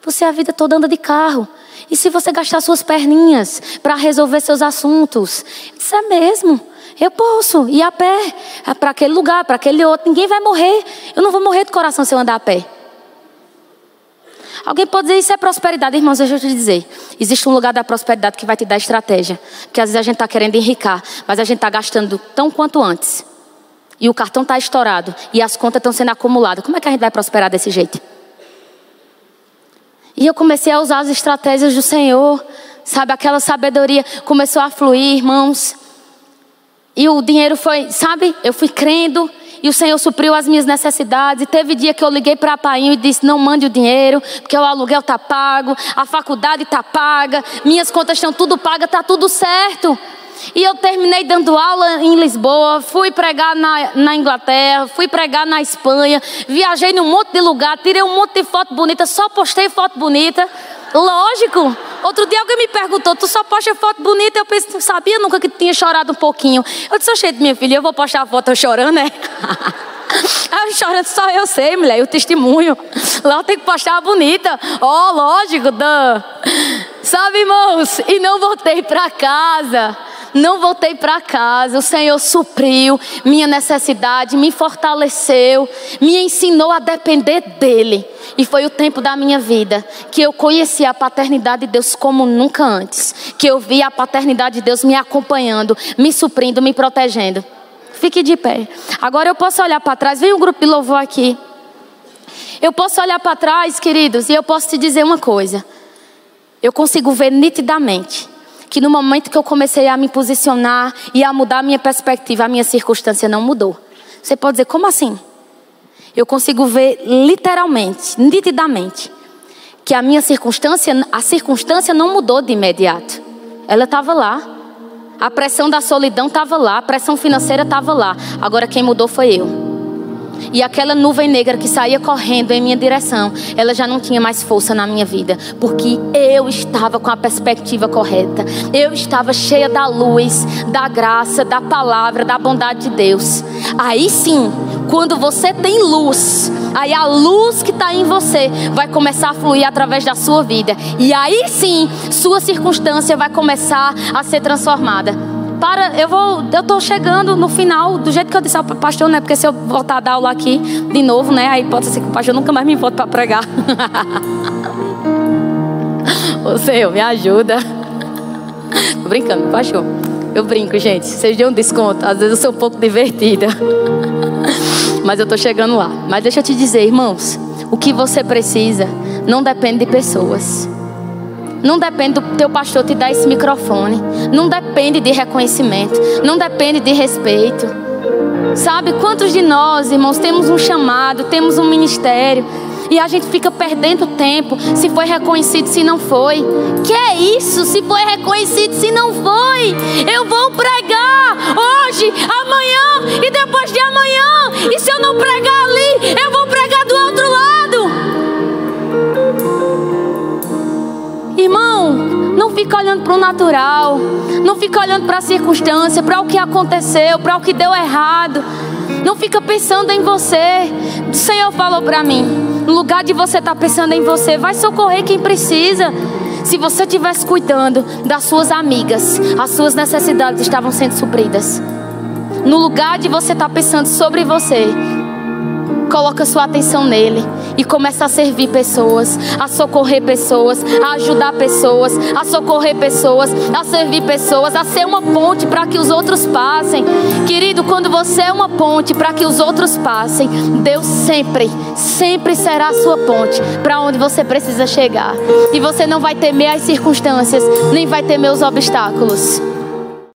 Você a vida toda anda de carro. E se você gastar suas perninhas para resolver seus assuntos? Isso é mesmo. Eu posso ir a pé para aquele lugar, para aquele outro. Ninguém vai morrer. Eu não vou morrer de coração se eu andar a pé. Alguém pode dizer isso é prosperidade, irmãos, deixa eu te dizer. Existe um lugar da prosperidade que vai te dar estratégia. Porque às vezes a gente está querendo enricar, mas a gente está gastando tão quanto antes. E o cartão está estourado. E as contas estão sendo acumuladas. Como é que a gente vai prosperar desse jeito? E eu comecei a usar as estratégias do Senhor. Sabe, aquela sabedoria começou a fluir, irmãos. E o dinheiro foi, sabe, eu fui crendo e o Senhor supriu as minhas necessidades. E teve dia que eu liguei para a Painho e disse: Não mande o dinheiro, porque o aluguel está pago, a faculdade está paga, minhas contas estão tudo pagas, está tudo certo. E eu terminei dando aula em Lisboa, fui pregar na, na Inglaterra, fui pregar na Espanha, viajei num monte de lugar, tirei um monte de foto bonita, só postei foto bonita. Lógico. Outro dia alguém me perguntou: Tu só posta foto bonita? Eu pensei, sabia nunca que tinha chorado um pouquinho. Eu disse: Oxe, minha filha, eu vou postar a foto eu chorando, né? Aí eu chorando, só eu sei, mulher, o testemunho. Lá eu tenho que postar bonita. Ó, oh, lógico, dan. Sabe, irmãos? E não voltei para casa não voltei para casa. O Senhor supriu minha necessidade, me fortaleceu, me ensinou a depender dEle. E foi o tempo da minha vida que eu conheci a paternidade de Deus como nunca antes. Que eu vi a paternidade de Deus me acompanhando, me suprindo, me protegendo. Fique de pé. Agora eu posso olhar para trás. Vem um grupo de louvor aqui. Eu posso olhar para trás, queridos, e eu posso te dizer uma coisa. Eu consigo ver nitidamente que no momento que eu comecei a me posicionar e a mudar a minha perspectiva, a minha circunstância não mudou. Você pode dizer, como assim? Eu consigo ver literalmente, nitidamente, que a minha circunstância, a circunstância não mudou de imediato. Ela estava lá. A pressão da solidão estava lá, a pressão financeira estava lá. Agora quem mudou foi eu. E aquela nuvem negra que saía correndo em minha direção, ela já não tinha mais força na minha vida, porque eu estava com a perspectiva correta. Eu estava cheia da luz, da graça, da palavra, da bondade de Deus. Aí sim, quando você tem luz, aí a luz que está em você vai começar a fluir através da sua vida. E aí sim, sua circunstância vai começar a ser transformada para, eu vou, eu tô chegando no final, do jeito que eu disse ao pastor, né? Porque se eu voltar a dar aula aqui de novo, né? Aí pode ser que o pastor nunca mais me volte para pregar. Ô Senhor, me ajuda. Tô brincando, pastor. Eu brinco, gente. Vocês dêem um desconto. Às vezes eu sou um pouco divertida. Mas eu tô chegando lá. Mas deixa eu te dizer, irmãos, o que você precisa não depende de pessoas. Não depende do teu pastor te dar esse microfone. Não depende de reconhecimento. Não depende de respeito. Sabe quantos de nós, irmãos, temos um chamado, temos um ministério e a gente fica perdendo tempo se foi reconhecido, se não foi. Que é isso? Se foi reconhecido, se não foi. Eu vou pregar hoje, amanhã e depois de amanhã. E se eu não pregar ali, eu vou pregar do outro Irmão, não fica olhando para o natural, não fica olhando para a circunstância, para o que aconteceu, para o que deu errado. Não fica pensando em você. O Senhor falou para mim: no lugar de você estar tá pensando em você, vai socorrer quem precisa. Se você estivesse cuidando das suas amigas, as suas necessidades estavam sendo supridas. No lugar de você estar tá pensando sobre você, Coloca sua atenção nele e começa a servir pessoas, a socorrer pessoas, a ajudar pessoas, a socorrer pessoas, a servir pessoas, a ser uma ponte para que os outros passem. Querido, quando você é uma ponte para que os outros passem, Deus sempre, sempre será a sua ponte para onde você precisa chegar. E você não vai temer as circunstâncias, nem vai temer os obstáculos.